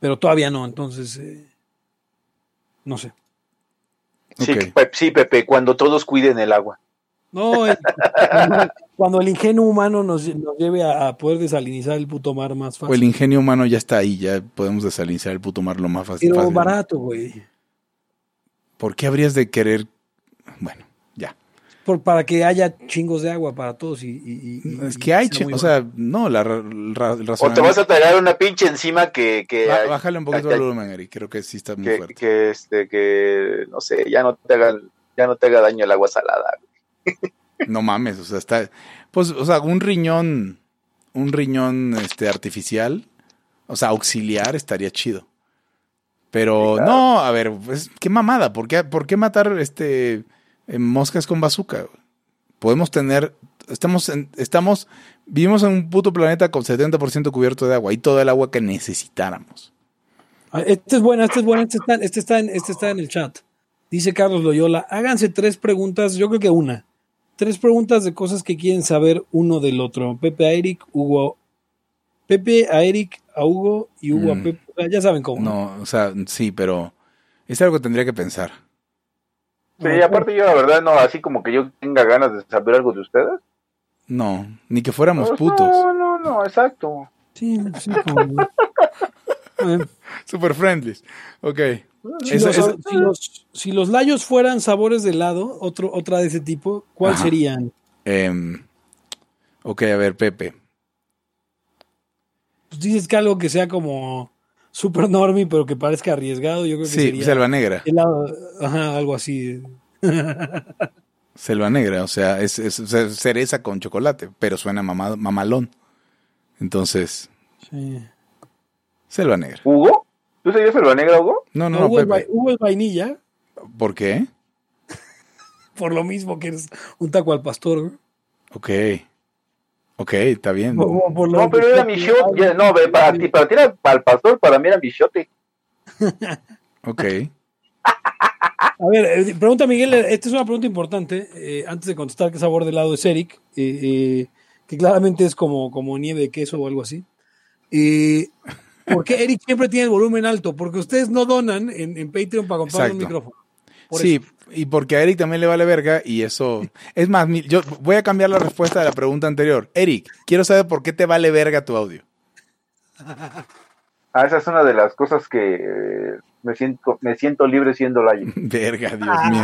pero todavía no, entonces, eh, no sé.
Sí,
Ok.
Pe- sí, Pepe, cuando todos cuiden el agua.
No, el- cuando, el ingenio humano nos, nos lleve a, a poder desalinizar el puto mar más
O
fácil.
el ingenio humano ya está ahí, ya podemos desalinizar el puto mar lo más fácil.
pero
fácil.
barato, güey.
¿Por qué habrías de querer? Bueno.
Por, para que haya chingos de agua para todos y... y- y-
Es que hay, o sea, no, la, ra- el
O te vas a tragar una pinche encima que, que,
Ba- Bájale un poquito el volumen, Eric. Creo que sí está muy
que,
fuerte.
que, este, que, no sé, ya no te haga, ya no te haga daño el agua salada.
No mames, o sea, está. Pues, o sea, un riñón, un riñón este, artificial, o sea, auxiliar estaría chido. Pero
Sí, claro.
no, a ver, pues, qué mamada, ¿por qué, por qué matar este eh, moscas con bazooka? Podemos tener, estamos, en- estamos, vivimos en un puto planeta con 70% cubierto de agua y todo el agua que necesitáramos.
Ah, Este es bueno, este es bueno, este está, este está en, este está en el chat. Dice Carlos Loyola, háganse tres preguntas, yo creo que una. Tres preguntas de cosas que quieren saber uno del otro. Pepe a Eric, Hugo. Pepe a Eric, a Hugo y Hugo a
Mm.
Pepe. Ya saben cómo.
No, o sea, sí, pero es algo que tendría que pensar.
Sí, aparte yo la verdad no, así como que yo tenga ganas de saber algo de ustedes.
No, ni que fuéramos
Pues
putos.
No, no, no, exacto.
Sí, sí, como- Eh,
Super friendly. Ok.
si, los,
eso-
si los- si los layos fueran sabores de helado, otro, otra de ese tipo, ¿cuál
Ajá.
serían?
Em, ok, a ver, Pepe.
Pues dices que algo que sea como super normie, pero que parezca arriesgado, yo creo que
Sí,
sería
Selva Negra.
helado, ajá, algo así.
Selva Negra, o sea, es, es- cereza con chocolate, pero suena mamado- mamalón. Entonces,
Sí.
Selva Negra.
¿Hugo? ¿Tú serías el negra, Hugo?
No, no,
No,
no,
Hugo,
Pepe.
Hugo es vainilla,
¿Por qué?
por lo mismo que eres un taco al pastor.
Ok. Ok, está bien.
Por- por-
No, pero era mi shot. ya, No, ve, para ti, para ti era para el pastor, para mí era mi shote.
Ok.
A ver, eh, pregunta Miguel, esta es una pregunta importante, eh, antes de contestar qué sabor de helado es Eric, eh, eh, que claramente es como, como nieve de queso o algo así. Eh, ¿Por qué Eric siempre tiene el volumen alto? Porque ustedes no donan en, en Patreon para comprar un micrófono. Por
Sí,
eso.
Y porque a Eric también le vale verga y eso... Es más, mi- yo voy a cambiar la respuesta de la pregunta anterior. Eric, quiero saber por qué te vale verga tu audio.
Ah, esa es una de las cosas que eh, me siento, me siento libre siendo la
Verga, Dios mío.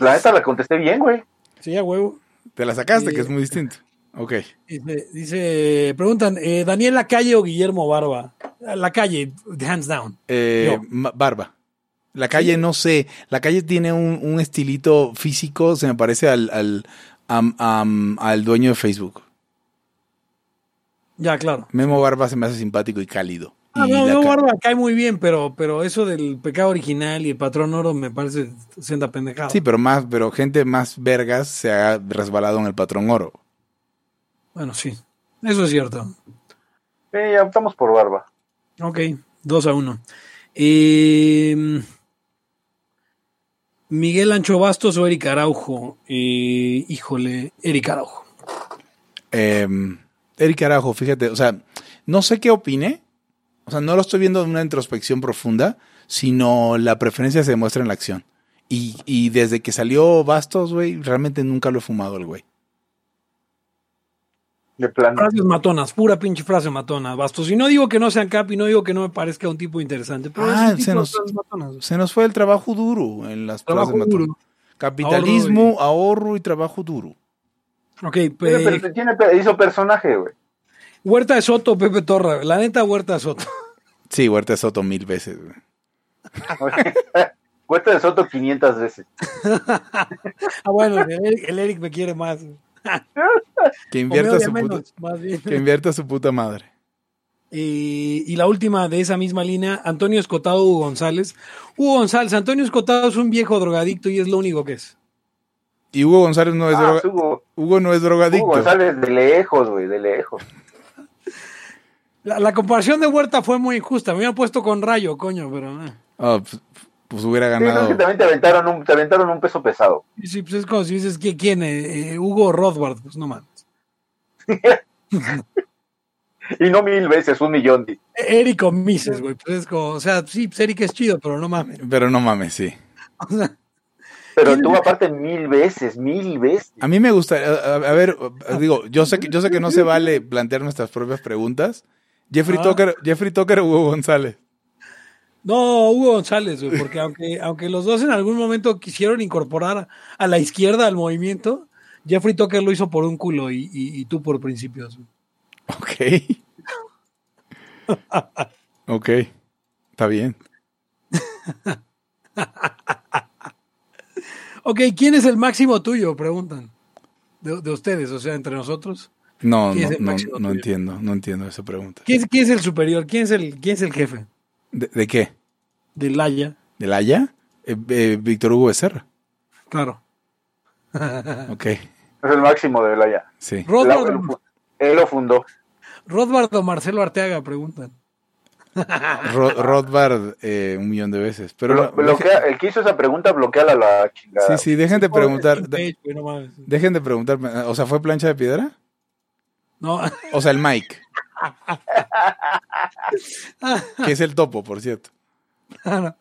La neta la contesté bien, güey.
Sí, a huevo.
Te la sacaste,
Sí.
que es muy distinto. Ok.
Dice, dice, preguntan, eh, ¿Daniel Lacalle o Guillermo Barba? La calle, hands down.
Eh, barba. La calle, no sé. La calle tiene un, un estilito físico, se me parece al, al, am- am- al dueño de Facebook.
Ya, claro.
Memo Barba se me hace simpático y cálido.
Ah,
Y
no,
ca-
Barba cae muy bien, pero, pero eso del pecado original y el patrón oro me parece senda pendejado.
Sí, pero más, pero gente más vergas se ha resbalado en el patrón oro.
Bueno, sí, eso es cierto.
Eh, ya estamos por barba.
Ok, 2 a 1. Eh, Miguel Ancho Bastos o Eric Araujo. Eh, híjole, Eric Araujo.
Eh, Eric Arajo, fíjate, o sea, no sé qué opine. O sea, no lo estoy viendo en una introspección profunda, sino la preferencia se demuestra en la acción. Y, y desde que salió Bastos, güey, realmente nunca lo he fumado el güey.
De plano.
Frases matonas, pura pinche frase matona, Bastos. Y no digo que no sean cap y no digo que no me parezca un tipo interesante, pero
Ah,
es un tipo
se nos-. Se nos fue el trabajo duro en las
Trabajo
frases
duro.
matonas. Capitalismo, ahorro y trabajo duro.
Ok,
Tiene,
pe-
per- tiene per- hizo personaje, güey.
Huerta de Soto, Pepe Torra. La neta, Huerta de Soto.
Sí, Huerta de Soto mil veces. güey.
Cuesta de Soto 500 veces.
Ah, bueno, el Eric, el Eric me quiere más.
Que invierta, su puta,
menos, más bien.
que invierta su puta madre.
Eh, y la última de esa misma línea, Antonio Escotado Hugo González. Hugo González, Antonio Escotado es un viejo drogadicto y es lo único que es.
Y Hugo González no es
Ah,
droga-
Hugo,
Hugo no es drogadicto.
Hugo González de lejos, güey, de lejos.
La, la comparación de Huerta fue muy injusta. Me había puesto con Rayo, coño, pero. eh.
Pues, hubiera
Sí, no, es
ganado.
que también te aventaron un, te aventaron un peso pesado.
Y Sí, pues es como si dices, ¿qui- ¿quién? Eh, eh, Hugo Rothbard, pues no mames.
Y no mil veces, un millón. di.
Eric o Mises, güey. Pues es como, o sea, sí, pues Eric es chido, pero no mames.
Pero no mames, sí.
O sea,
Pero
¿Quién-
tú aparte mil veces, mil veces.
A mí me gusta, a, ver, digo, yo sé que yo sé que no se vale plantear nuestras propias preguntas. Jeffrey
Ah.
Tucker, Jeffrey Tucker o Hugo González.
No, Hugo González, güey, porque aunque, aunque los dos en algún momento quisieron incorporar a la izquierda al movimiento, Jeffrey Tucker lo hizo por un culo y, y- y tú por principios. güey.
Ok. ok. Está bien.
Ok, ¿quién es el máximo tuyo? Preguntan. De, de ustedes, o sea, entre nosotros.
No,
¿Quién
no, no, no entiendo, no entiendo esa pregunta.
¿Quién, es- quién es el superior? ¿Quién es el, quién es el jefe?
¿De, de qué?
De Laya,
¿De la Haya? Eh, eh, Víctor Hugo Becerra.
claro.
Ok,
Es el máximo de la ya.
sí.
Él, lo fundó.
Rothbard o Marcelo Arteaga, preguntan.
Ro- Rothbard eh, un millón de veces. Pero
Blo-
no,
bloquea- el que hizo esa pregunta, bloqueala la chingada.
sí, sí, dejen de preguntar. Dejen de preguntar. O sea, ¿fue plancha de piedra?
No,
O sea, el Mike. que es el topo, por cierto.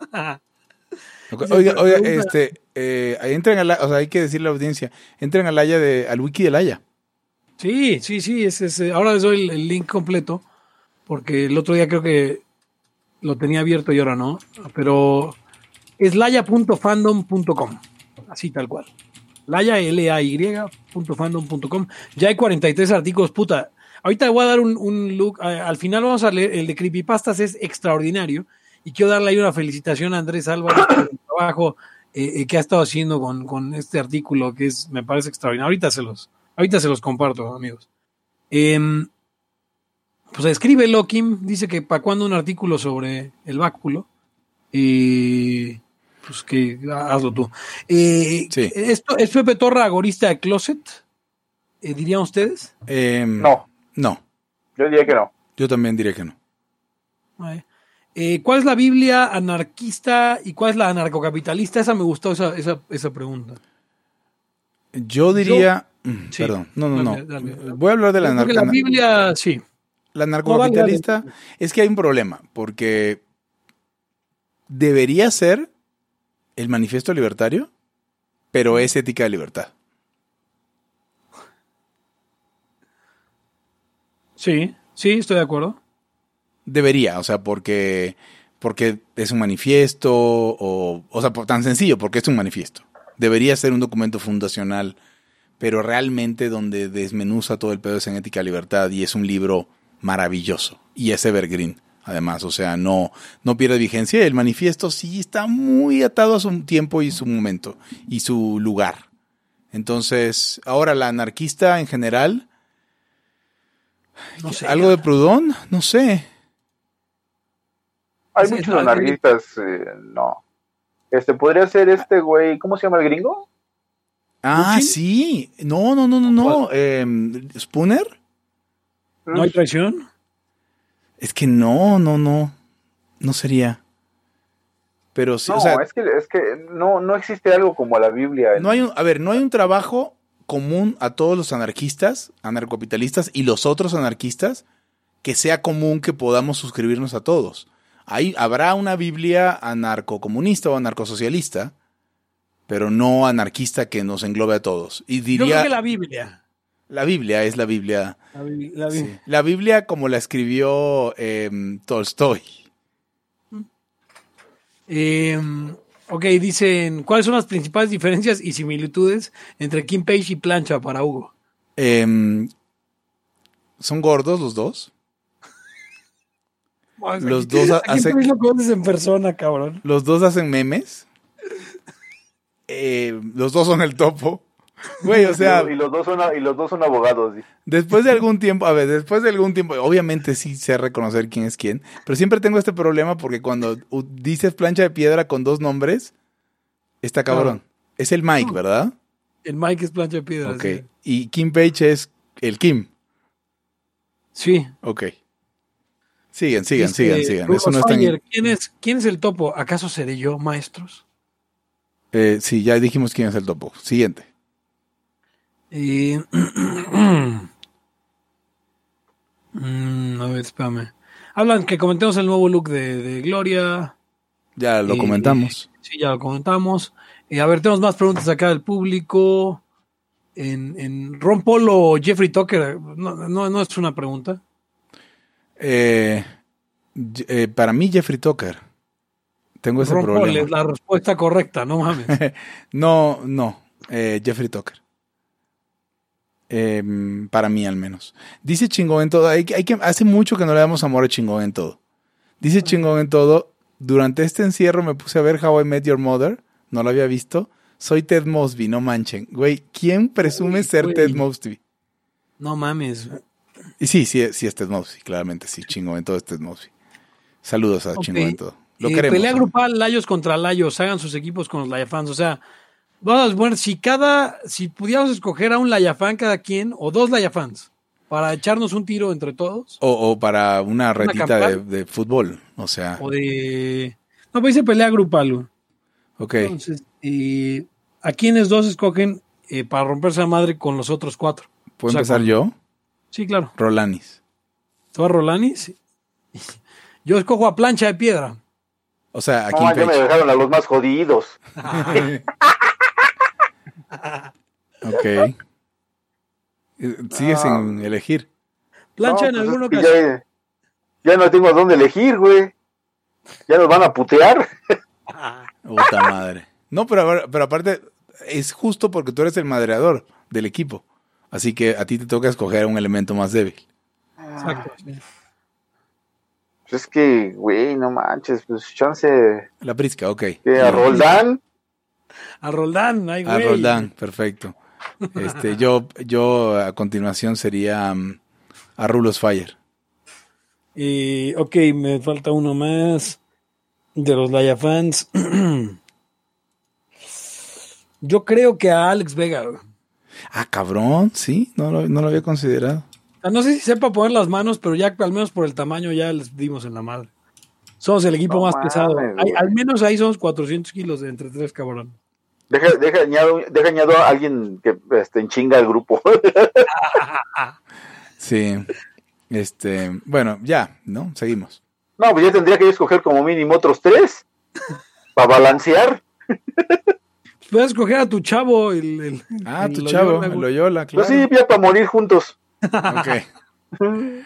Oiga, oiga, este, eh, entren a la, o sea, hay que decirle a la audiencia, entren al Haya de, al wiki del Haya.
Sí, sí, sí, es, es, eh, ahora les doy el, el link completo, porque el otro día creo que lo tenía abierto y ahora no, pero es laya.fandom.com, así tal cual. Laya, L-A-Y.fandom.com. Ya hay 43 artículos, puta. Ahorita voy a dar un, un look, a- al final vamos a leer, el de Creepypastas es extraordinario, y quiero darle ahí una felicitación a Andrés Álvarez por el trabajo eh, eh, que ha estado haciendo con, con este artículo, que es, me parece extraordinario. Ahorita se los, Ahorita se los comparto, amigos. Em, pues escribe Lokim, dice que para cuando un artículo sobre el báculo. Y pues que hazlo tú. Eh,
Sí.
esto, ¿Es Pepe Torra agorista de Closet? Eh, ¿Dirían ustedes?
Em,
No,
No,
yo diría que no.
yo también diría que no.
Eh, ¿Cuál es la Biblia anarquista y cuál es la anarcocapitalista? Esa me gustó, esa, esa, esa pregunta.
Yo diría, mm,
Sí.
perdón, no, no, no.
Dale, dale.
Voy a hablar de la, narca-
la Biblia, sí.
la narcocapitalista. Es que hay un problema, porque debería ser el manifiesto libertario, pero es ética de libertad.
Sí, sí, estoy de acuerdo.
Debería, o sea, porque, porque es un manifiesto, o, o sea, por- tan sencillo, porque es un manifiesto. Debería ser un documento fundacional, pero realmente donde desmenuza todo el pedo es en ética libertad y es un libro maravilloso. Y es evergreen, además, o sea, no, no pierde vigencia. El manifiesto sí está muy atado a su tiempo y su momento y su lugar. Entonces, ahora la anarquista en general,
No sé.
algo de Proudhon, no sé.
Hay
Sí,
muchos
no,
anarquistas, eh, no. Este, podría ser este güey, ¿cómo se llama el gringo?
Ah, sí. No, no, no, no, no. Em, ¿Spooner?
¿No hay traición?
Es que no, no, no. No sería. Pero sí,
No,
o sea,
es que, es que no, no existe algo como la Biblia.
no hay un, a ver, no hay un trabajo común a todos los anarquistas, anarcopitalistas y los otros anarquistas que sea común que podamos suscribirnos a todos. Ahí habrá una Biblia anarcocomunista o anarcosocialista, pero no anarquista que nos englobe a todos. Y
Yo
diría
creo que la Biblia.
la Biblia es la Biblia
La, Bi- la
Sí.
Biblia.
La Biblia como la escribió em, Tolstoy.
Eh, ok, dicen, ¿cuáles son las principales diferencias y similitudes entre Kim Page y Plancha para Hugo?
Em, ¿Son gordos los dos? Los dos
¿A Kim
hacen-
Page lo conoces en persona, cabrón?
¿Los dos hacen memes? Eh, los dos son el topo. Güey, o sea,
y los dos son, y los dos son abogados. sí.
después de algún tiempo, a ver, después de algún tiempo, obviamente sí sé reconocer quién es quién, pero siempre tengo este problema porque cuando dices plancha de piedra con dos nombres, está cabrón. Es el Mike, ¿verdad?
El Mike es plancha de piedra.
Ok.
sí.
Y Kim Page es el Kim.
Sí.
Ok. Sigan, sigan,
Dice
sigan, sigan. Eso no está
Sayer,
en...
¿quién, es, ¿Quién es el topo? ¿Acaso seré yo, maestros?
Eh, sí, ya dijimos quién es el topo. Siguiente.
Eh, mm, a ver, espérame. Hablan que comentemos el nuevo look de, de Gloria.
Ya lo
Eh,
comentamos.
Sí, ya lo comentamos. A ver, tenemos más preguntas acá del público. En, en Ron Paul o Jeffrey Tucker, no, no, no es una pregunta.
Eh, eh, para mí, Jeffrey Tucker. Tengo ese
Ron Paul
problema.
es la respuesta correcta, no mames.
No, no. eh, Jeffrey Tucker. Em, para mí, al menos. Dice chingón en todo. Hay, hay que, hace mucho que no le damos amor a chingón en todo. Dice chingón en todo. Durante este encierro me puse a ver How I Met Your Mother. No lo había visto. Soy Ted Mosby, no manchen. Güey, ¿quién presume
Uy,
ser. Ted Mosby?
No mames.
Y sí, sí, sí es Ted Mosby, claramente, sí, chingón en todo es Ted Mosby. Saludos a
Ok.
chingón en todo. Lo
Eh,
queremos.
pelea grupal, Layos contra Layos, hagan sus equipos con los Layafans. O sea, vamos a ver, si cada, si pudiéramos escoger a un Layafan cada quien, o dos Layafans, para echarnos un tiro entre todos,
O, o para una retita de, de fútbol, o sea,
o de... No, pues dice pelea grupal, güey.
ok.
Entonces, eh, ¿a quiénes dos escogen eh, para romperse la madre con los otros cuatro?
¿Puedo
o sea,
empezar
con-
yo?
Sí, claro.
Rolanis.
¿Se va Rolanis? Yo escojo a plancha de piedra.
O sea, a
No,
Kim
ya me dejaron a los más jodidos.
Ok. Eh, Sigues
Ah.
sin elegir.
Plancha
No,
en
pues
alguna ocasión.
ya, ya no tengo dónde elegir, güey. Ya nos van a putear.
Puta madre. No, pero, pero aparte, es justo porque tú eres el madreador del equipo. Así que a ti te toca escoger un elemento más débil.
Exacto.
Pues es que, güey, no manches, pues chance
La prisca, ok.
que a Roldán.
A Roldán, ay,
A
güey.
Roldán, perfecto. Este, yo, yo a continuación sería mm, a Rulos Fire.
Eh, ok, me falta uno más de los Laya fans. Yo creo que a Alex Vega.
Ah, cabrón, sí, no lo, no lo había considerado.
No sé si sepa poner las manos, pero ya al menos por el tamaño ya les dimos en la madre. Somos el equipo
No
más pesado. Hay- al menos ahí somos 400 kilos de entre tres, cabrón.
Deja, deja, añado, deja añado a alguien que este, enchinga al grupo.
Sí. Este, bueno, ya, ¿no? Seguimos.
no, pues ya tendría que escoger como mínimo otros tres. Para balancear.
Puedes escoger a tu chavo. El, el-
Ah,
el
tu
Loyola,
chavo, el Loyola, claro.
Pues sí, ya para morir juntos.
Ok.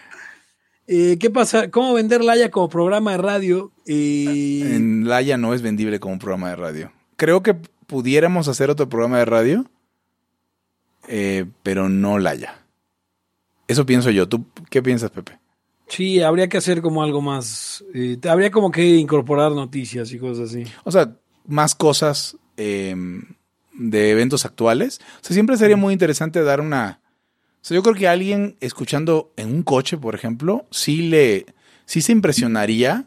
Eh, ¿Qué pasa? ¿Cómo vender Laya como programa de radio? Eh,
En Laia no es vendible como un programa de radio. Creo que pudiéramos hacer otro programa de radio, eh, pero no Laia. Eso pienso yo. ¿Tú qué piensas, Pepe?
Sí, habría que hacer como algo más. eh, habría como que incorporar noticias y cosas así.
O sea, más cosas eh, de eventos actuales. O sea, siempre sería muy interesante dar una... O sea, yo creo que alguien escuchando en un coche, por ejemplo, sí le... Sí se impresionaría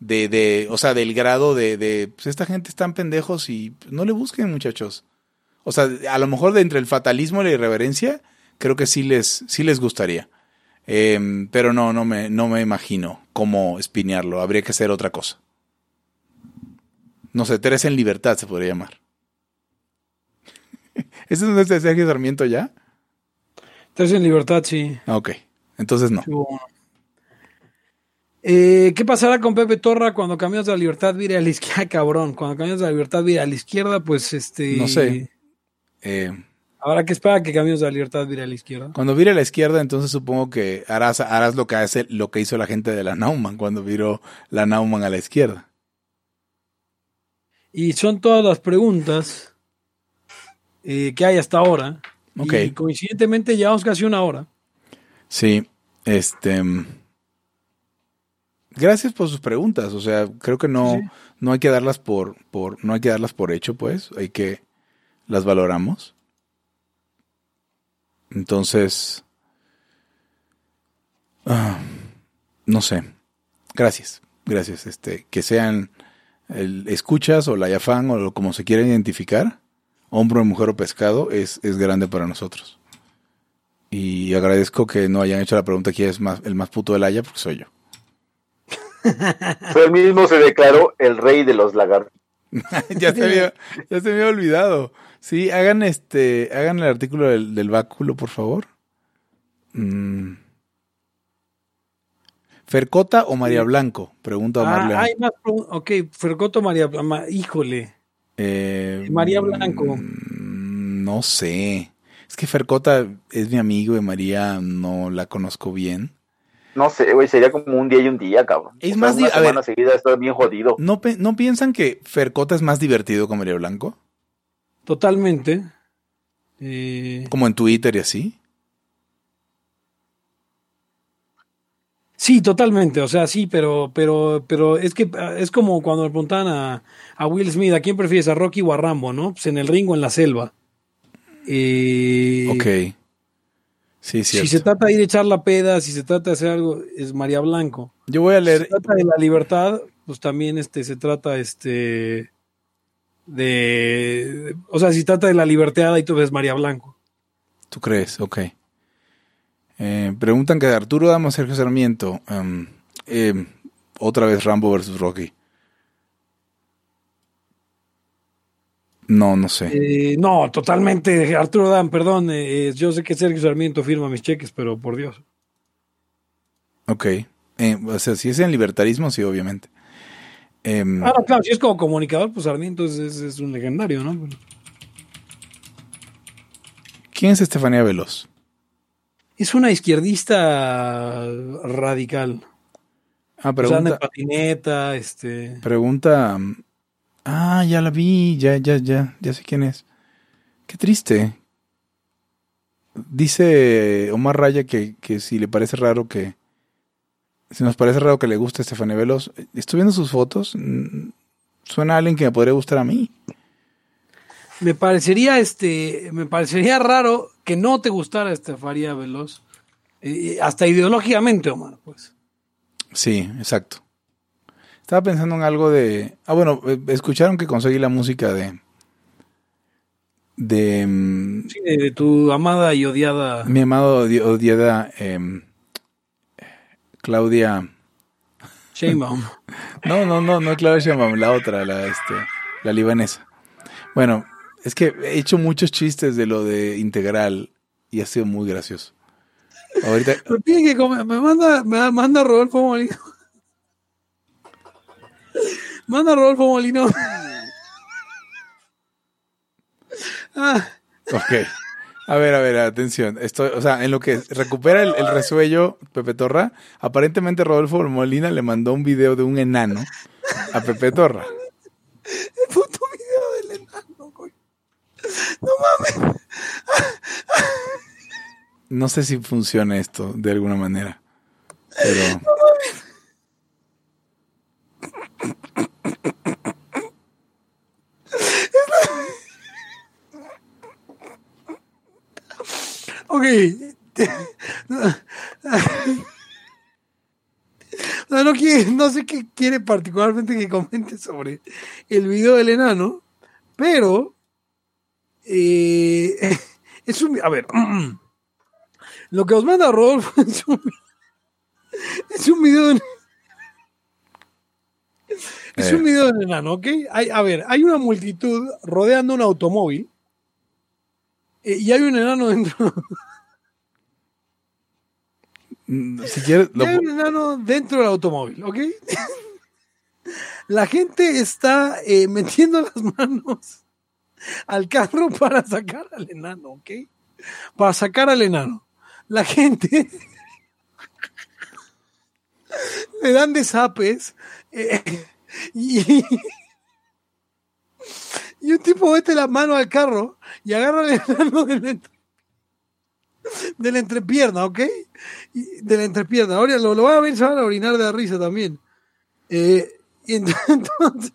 de, de o sea, del grado de, de, pues esta gente están pendejos y no le busquen, muchachos. O sea, a lo mejor de entre el fatalismo y la irreverencia, creo que sí les, sí les gustaría. Em, pero no, no me, no me imagino cómo espinearlo. Habría que hacer otra cosa. No sé, Teresa en libertad se podría llamar. ¿Ese no es de Sergio Sarmiento ya?
Entonces en libertad, sí.
Ah, Ok, entonces no.
Bueno. Eh, ¿Qué pasará con Pepe Torra cuando Caminos de la Libertad vire a la izquierda? Cabrón, cuando Caminos de la Libertad vire a la izquierda, pues este.
No sé. Eh,
Habrá que esperar a que Caminos de la Libertad vire a la izquierda.
cuando vire a la izquierda, entonces supongo que harás, harás lo, que hace, lo que hizo la gente de la Nauman cuando viró la Nauman a la izquierda.
Y son todas las preguntas eh, que hay hasta ahora.
Ok.
Y coincidentemente llevamos casi una hora.
Sí, este. Gracias por sus preguntas. O sea, creo que no,
Sí,
no hay que darlas por, por, no hay que darlas por hecho, pues. Hay que las valoramos. Entonces, ah, no sé. Gracias, gracias. Este, que sean el escuchas o la yafán o como se quiera identificar, hombre, mujer o pescado, es, es grande para nosotros. Y agradezco que no hayan hecho la pregunta quién es más, el más puto del Haya, porque soy yo.
Él mismo se declaró el rey de los lagartos.
ya, se había, ya se me había olvidado. Sí, hagan este, hagan el artículo del, del báculo, por favor. Mm. ¿Fercota o María Blanco? Pregunta Omar
Ah,
León.
hay más preguntas. Ok, Fercoto María Blanco. Híjole.
Eh,
María Blanco.
mm, No sé. Es que Fercota es mi amigo y María no la conozco bien.
No sé, güey, sería como un día y un día, cabrón.
Es
O sea,
más
una
a ver.
semana seguida está bien jodido.
¿No, ¿No piensan que Fercota es más divertido que María Blanco?
Totalmente. Eh,
Como en Twitter y así.
sí, totalmente. O sea, sí, pero, pero, pero es que es como cuando le preguntaban a, a Will Smith, ¿a quién prefieres, a Rocky o a Rambo, no? Pues en el ring o en la selva. Eh,
Ok. Sí,
Si se trata de ir a echar la peda, si se trata de hacer algo, es María Blanco.
Yo voy a
Si se
leer.
trata de la libertad, pues también este se trata este de o sea, si trata de la libertad y tú ves María Blanco.
¿Tú crees? Ok. Eh, preguntan que de Arturo Damos Sergio Sarmiento. em, em, otra vez Rambo versus Rocky. No, no sé.
Eh, no, totalmente, Arturo Dan, perdón, eh, yo sé que Sergio Sarmiento firma mis cheques, pero por Dios.
Ok. Eh, o sea, si es en libertarismo, sí, obviamente. Em,
Ah, no, claro, si es como comunicador, pues Sarmiento es, es- es un legendario, ¿no?
¿Quién es Estefanía Veloz?
Es una izquierdista radical.
Ah,
O sea, anda en
pregunta.
patineta, este.
Pregunta. Ah, ya la vi, ya, ya, ya, ya sé quién es. Qué triste. Dice Omar Raya que, que si le parece raro que. Si nos parece raro que le guste Estefanía Veloz. Estoy viendo sus fotos. Suena a alguien que me podría gustar a mí.
Me parecería, este, me parecería raro que no te gustara Estefanía Veloz. Eh, hasta ideológicamente, Omar, pues.
Sí, exacto. Estaba pensando en algo de. Ah, bueno, eh, escucharon que conseguí la música de. De. mm,
Sí, de, de tu amada y odiada.
Mi amado odi- odiada em, Claudia.
Sheinbaum.
No, no, no, no Claudia Sheinbaum, la otra, la este, la libanesa. Bueno, es que he hecho muchos chistes de lo de integral y ha sido muy gracioso. Ahorita,
Me pide que come- me manda, me manda Rodolfo Molino. Manda Rodolfo Molino. Ah,
ok. A ver, a ver, atención. Estoy, o sea, en lo que recupera el, el resuello Pepe Torra, aparentemente Rodolfo Molina le mandó un video de un enano a Pepe Torra.
el puto video del enano, güey. No mames.
No sé si funciona esto de alguna manera. Pero.
Ok. No, no, quiere- no sé qué quiere particularmente que comente sobre el video del enano, pero eh, es un... A ver, lo que os manda Rodolfo es un, es un video de, es un
Eh.
video del enano, ¿ok? Hay, a ver, hay una multitud rodeando un automóvil y hay un enano dentro.
mm, Si quieres.
Y
lo
hay un enano dentro del automóvil, ¿ok? La gente está eh, metiendo las manos al carro para sacar al enano, ¿ok? Para sacar al enano. La gente le dan desapes eh, y, y un tipo mete la mano al carro y agarra al enano entre- de la entrepierna, ¿ok? Y- de la entrepierna. Ahora lo, lo van a ver, se van a orinar de la risa también. Eh, y ent- entonces,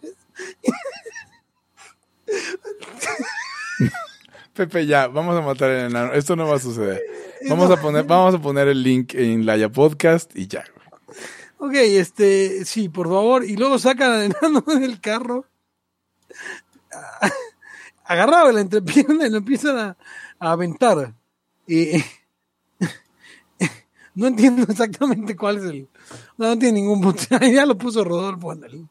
Pepe, ya, vamos a matar al enano. Esto no va a suceder. Vamos a poner, vamos a poner el link en Laya Podcast y ya.
Ok, este, sí, por favor. Y luego sacan al enano del carro. Agarrado la entrepierna y lo empiezan a, a aventar. Y no entiendo exactamente cuál es el. No, no tiene ningún punto. ya lo puso Rodolfo, ándale.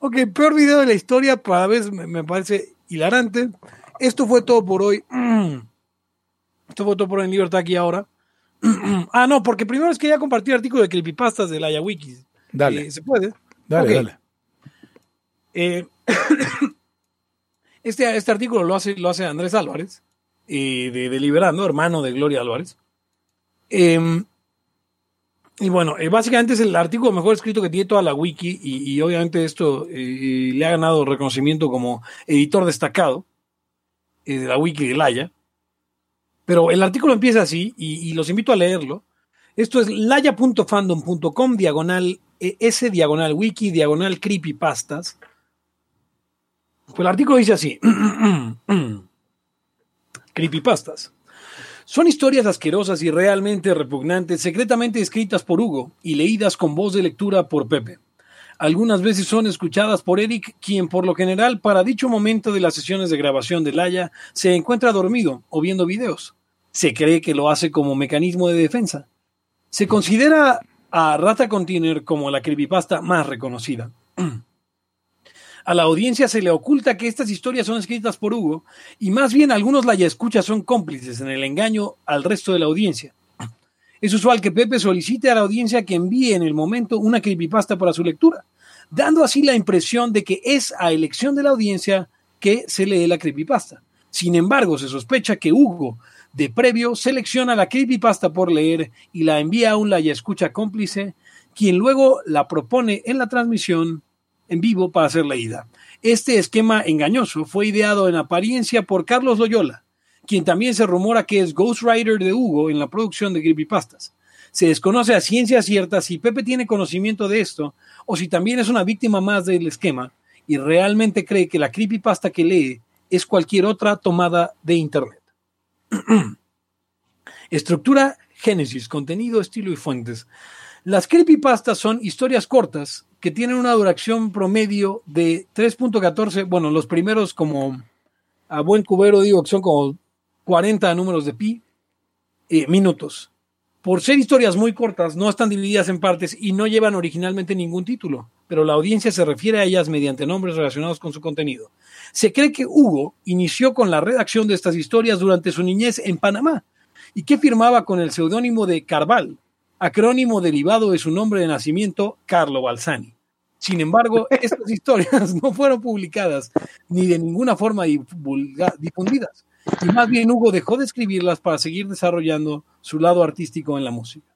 Ok, peor video de la historia, para vez me, me parece hilarante. Esto fue todo por hoy. Esto fue todo por hoy en Libertad aquí ahora. ah, no, porque primero es que ya compartí el artículo de creepypastas de la Yawiki.
Dale.
Eh, ¿Se puede?
Dale, dale.
Eh, este, este artículo lo hace, lo hace Andrés Álvarez, eh, de Deliberando, hermano de Gloria Álvarez. Eh, y bueno, eh, básicamente es el artículo mejor escrito que tiene toda la wiki y, obviamente esto eh, le ha ganado reconocimiento como editor destacado de la wiki de Laya. Pero el artículo empieza así y, los invito a leerlo. Esto es laya.fandom.com diagonal eh, S diagonal wiki diagonal creepypastas. Pues el artículo dice así. creepypastas. Son historias asquerosas y realmente repugnantes, secretamente escritas por Hugo y leídas con voz de lectura por Pepe. Algunas veces son escuchadas por Eric, quien por lo general para dicho momento de las sesiones de grabación de Laia se encuentra dormido o viendo videos. Se cree que lo hace como mecanismo de defensa. Se considera a Rata Container como la creepypasta más reconocida. A la audiencia se le oculta que estas historias son escritas por Hugo y más bien algunos la ya escucha son cómplices en el engaño al resto de la audiencia. Es usual que Pepe solicite a la audiencia que envíe en el momento una creepypasta para su lectura, dando así la impresión de que es a elección de la audiencia que se lee la creepypasta. Sin embargo, se sospecha que Hugo, de previo, selecciona la creepypasta por leer y la envía a un la ya escucha cómplice, quien luego la propone en la transmisión en vivo para ser leída. Este esquema engañoso fue ideado en apariencia por Carlos Loyola, quien también se rumora que es ghostwriter de Hugo en la producción de creepypastas. Se desconoce a ciencia cierta si Pepe tiene conocimiento de esto o si también es una víctima más del esquema y realmente cree que la creepypasta que lee es cualquier otra tomada de Internet. Estructura, génesis, contenido, estilo y fuentes. Las creepypastas son historias cortas que tienen una duración promedio de 3.14, bueno, los primeros como a buen cubero digo que son como 40 números de pi, eh, minutos. Por ser historias muy cortas, no están divididas en partes y no llevan originalmente ningún título, pero la audiencia se refiere a ellas mediante nombres relacionados con su contenido. Se cree que Hugo inició con la redacción de estas historias durante su niñez en Panamá y que firmaba con el seudónimo de Carval, acrónimo derivado de su nombre de nacimiento, Carlo Balsani. Sin embargo, estas historias no fueron publicadas ni de ninguna forma difundidas, y más bien Hugo dejó de escribirlas para seguir desarrollando su lado artístico en la música.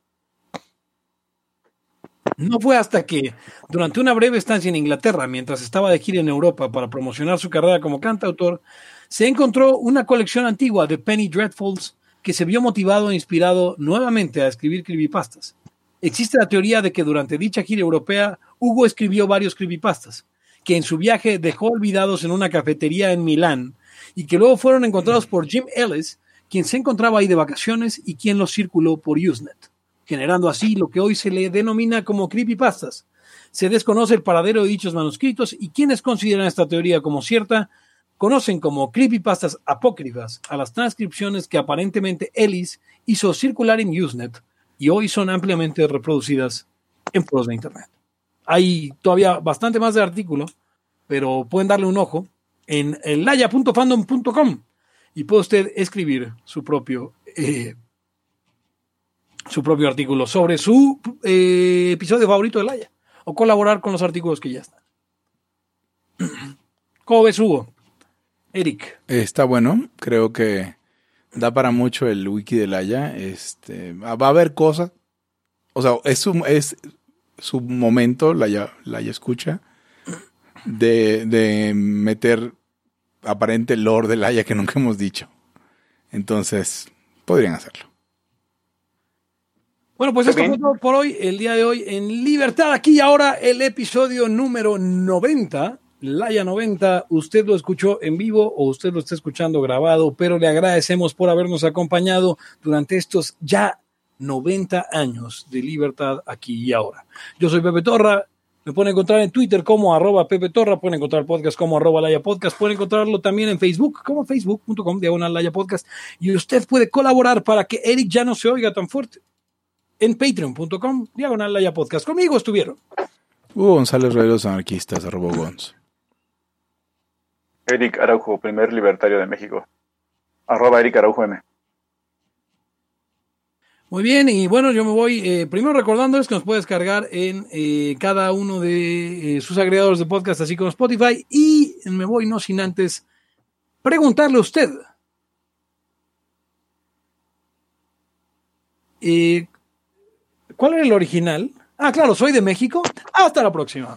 No fue hasta que, durante una breve estancia en Inglaterra, mientras estaba de gira en Europa para promocionar su carrera como cantautor, se encontró una colección antigua de Penny Dreadfuls que se vio motivado e inspirado nuevamente a escribir creepypastas. Existe la teoría de que durante dicha gira europea, Hugo escribió varios creepypastas, que en su viaje dejó olvidados en una cafetería en Milán y que luego fueron encontrados por Jim Ellis, quien se encontraba ahí de vacaciones y quien los circuló por Usenet, generando así lo que hoy se le denomina como creepypastas. Se desconoce el paradero de dichos manuscritos y quienes consideran esta teoría como cierta conocen como creepypastas apócrifas a las transcripciones que aparentemente Ellis hizo circular en Usenet y hoy son ampliamente reproducidas en foros de Internet. Hay todavía bastante más de artículo, pero pueden darle un ojo en laya.fandom.com y puede usted escribir su propio eh, su propio artículo sobre su eh, episodio favorito de Laya o colaborar con los artículos que ya están. ¿Cómo ves, Hugo? Eric.
Está bueno, creo que da para mucho el wiki de Laia. Este, va a haber cosas. O sea, es su, es su momento, Laia, Laia escucha, de, de meter aparente lore de Laia que nunca hemos dicho. Entonces, podrían hacerlo.
Bueno, pues esto fue todo por hoy, el día de hoy en Libertad, aquí y ahora el episodio número 90 Laya 90, usted lo escuchó en vivo o usted lo está escuchando grabado, pero le agradecemos por habernos acompañado durante estos ya 90 años de libertad aquí y ahora. Yo soy Pepe Torra, me pueden encontrar en Twitter como arroba Pepe Torra, pueden encontrar podcast como arroba Laya Podcast, pueden encontrarlo también en Facebook como facebook.com diagonal Laya Podcast y usted puede colaborar para que Eric ya no se oiga tan fuerte en patreon.com diagonal Podcast. Conmigo estuvieron.
Hugo González Rey los anarquistas, arroba Gons.
Eric Araujo, primer libertario de México. Arroba Eric Araujo M.
Muy bien, y bueno, yo me voy eh, primero recordándoles que nos puede descargar en eh, cada uno de eh, sus agregadores de podcast, así como Spotify, y me voy no sin antes preguntarle a usted. Eh, ¿Cuál era el original? Ah, claro, soy de México. Hasta la próxima.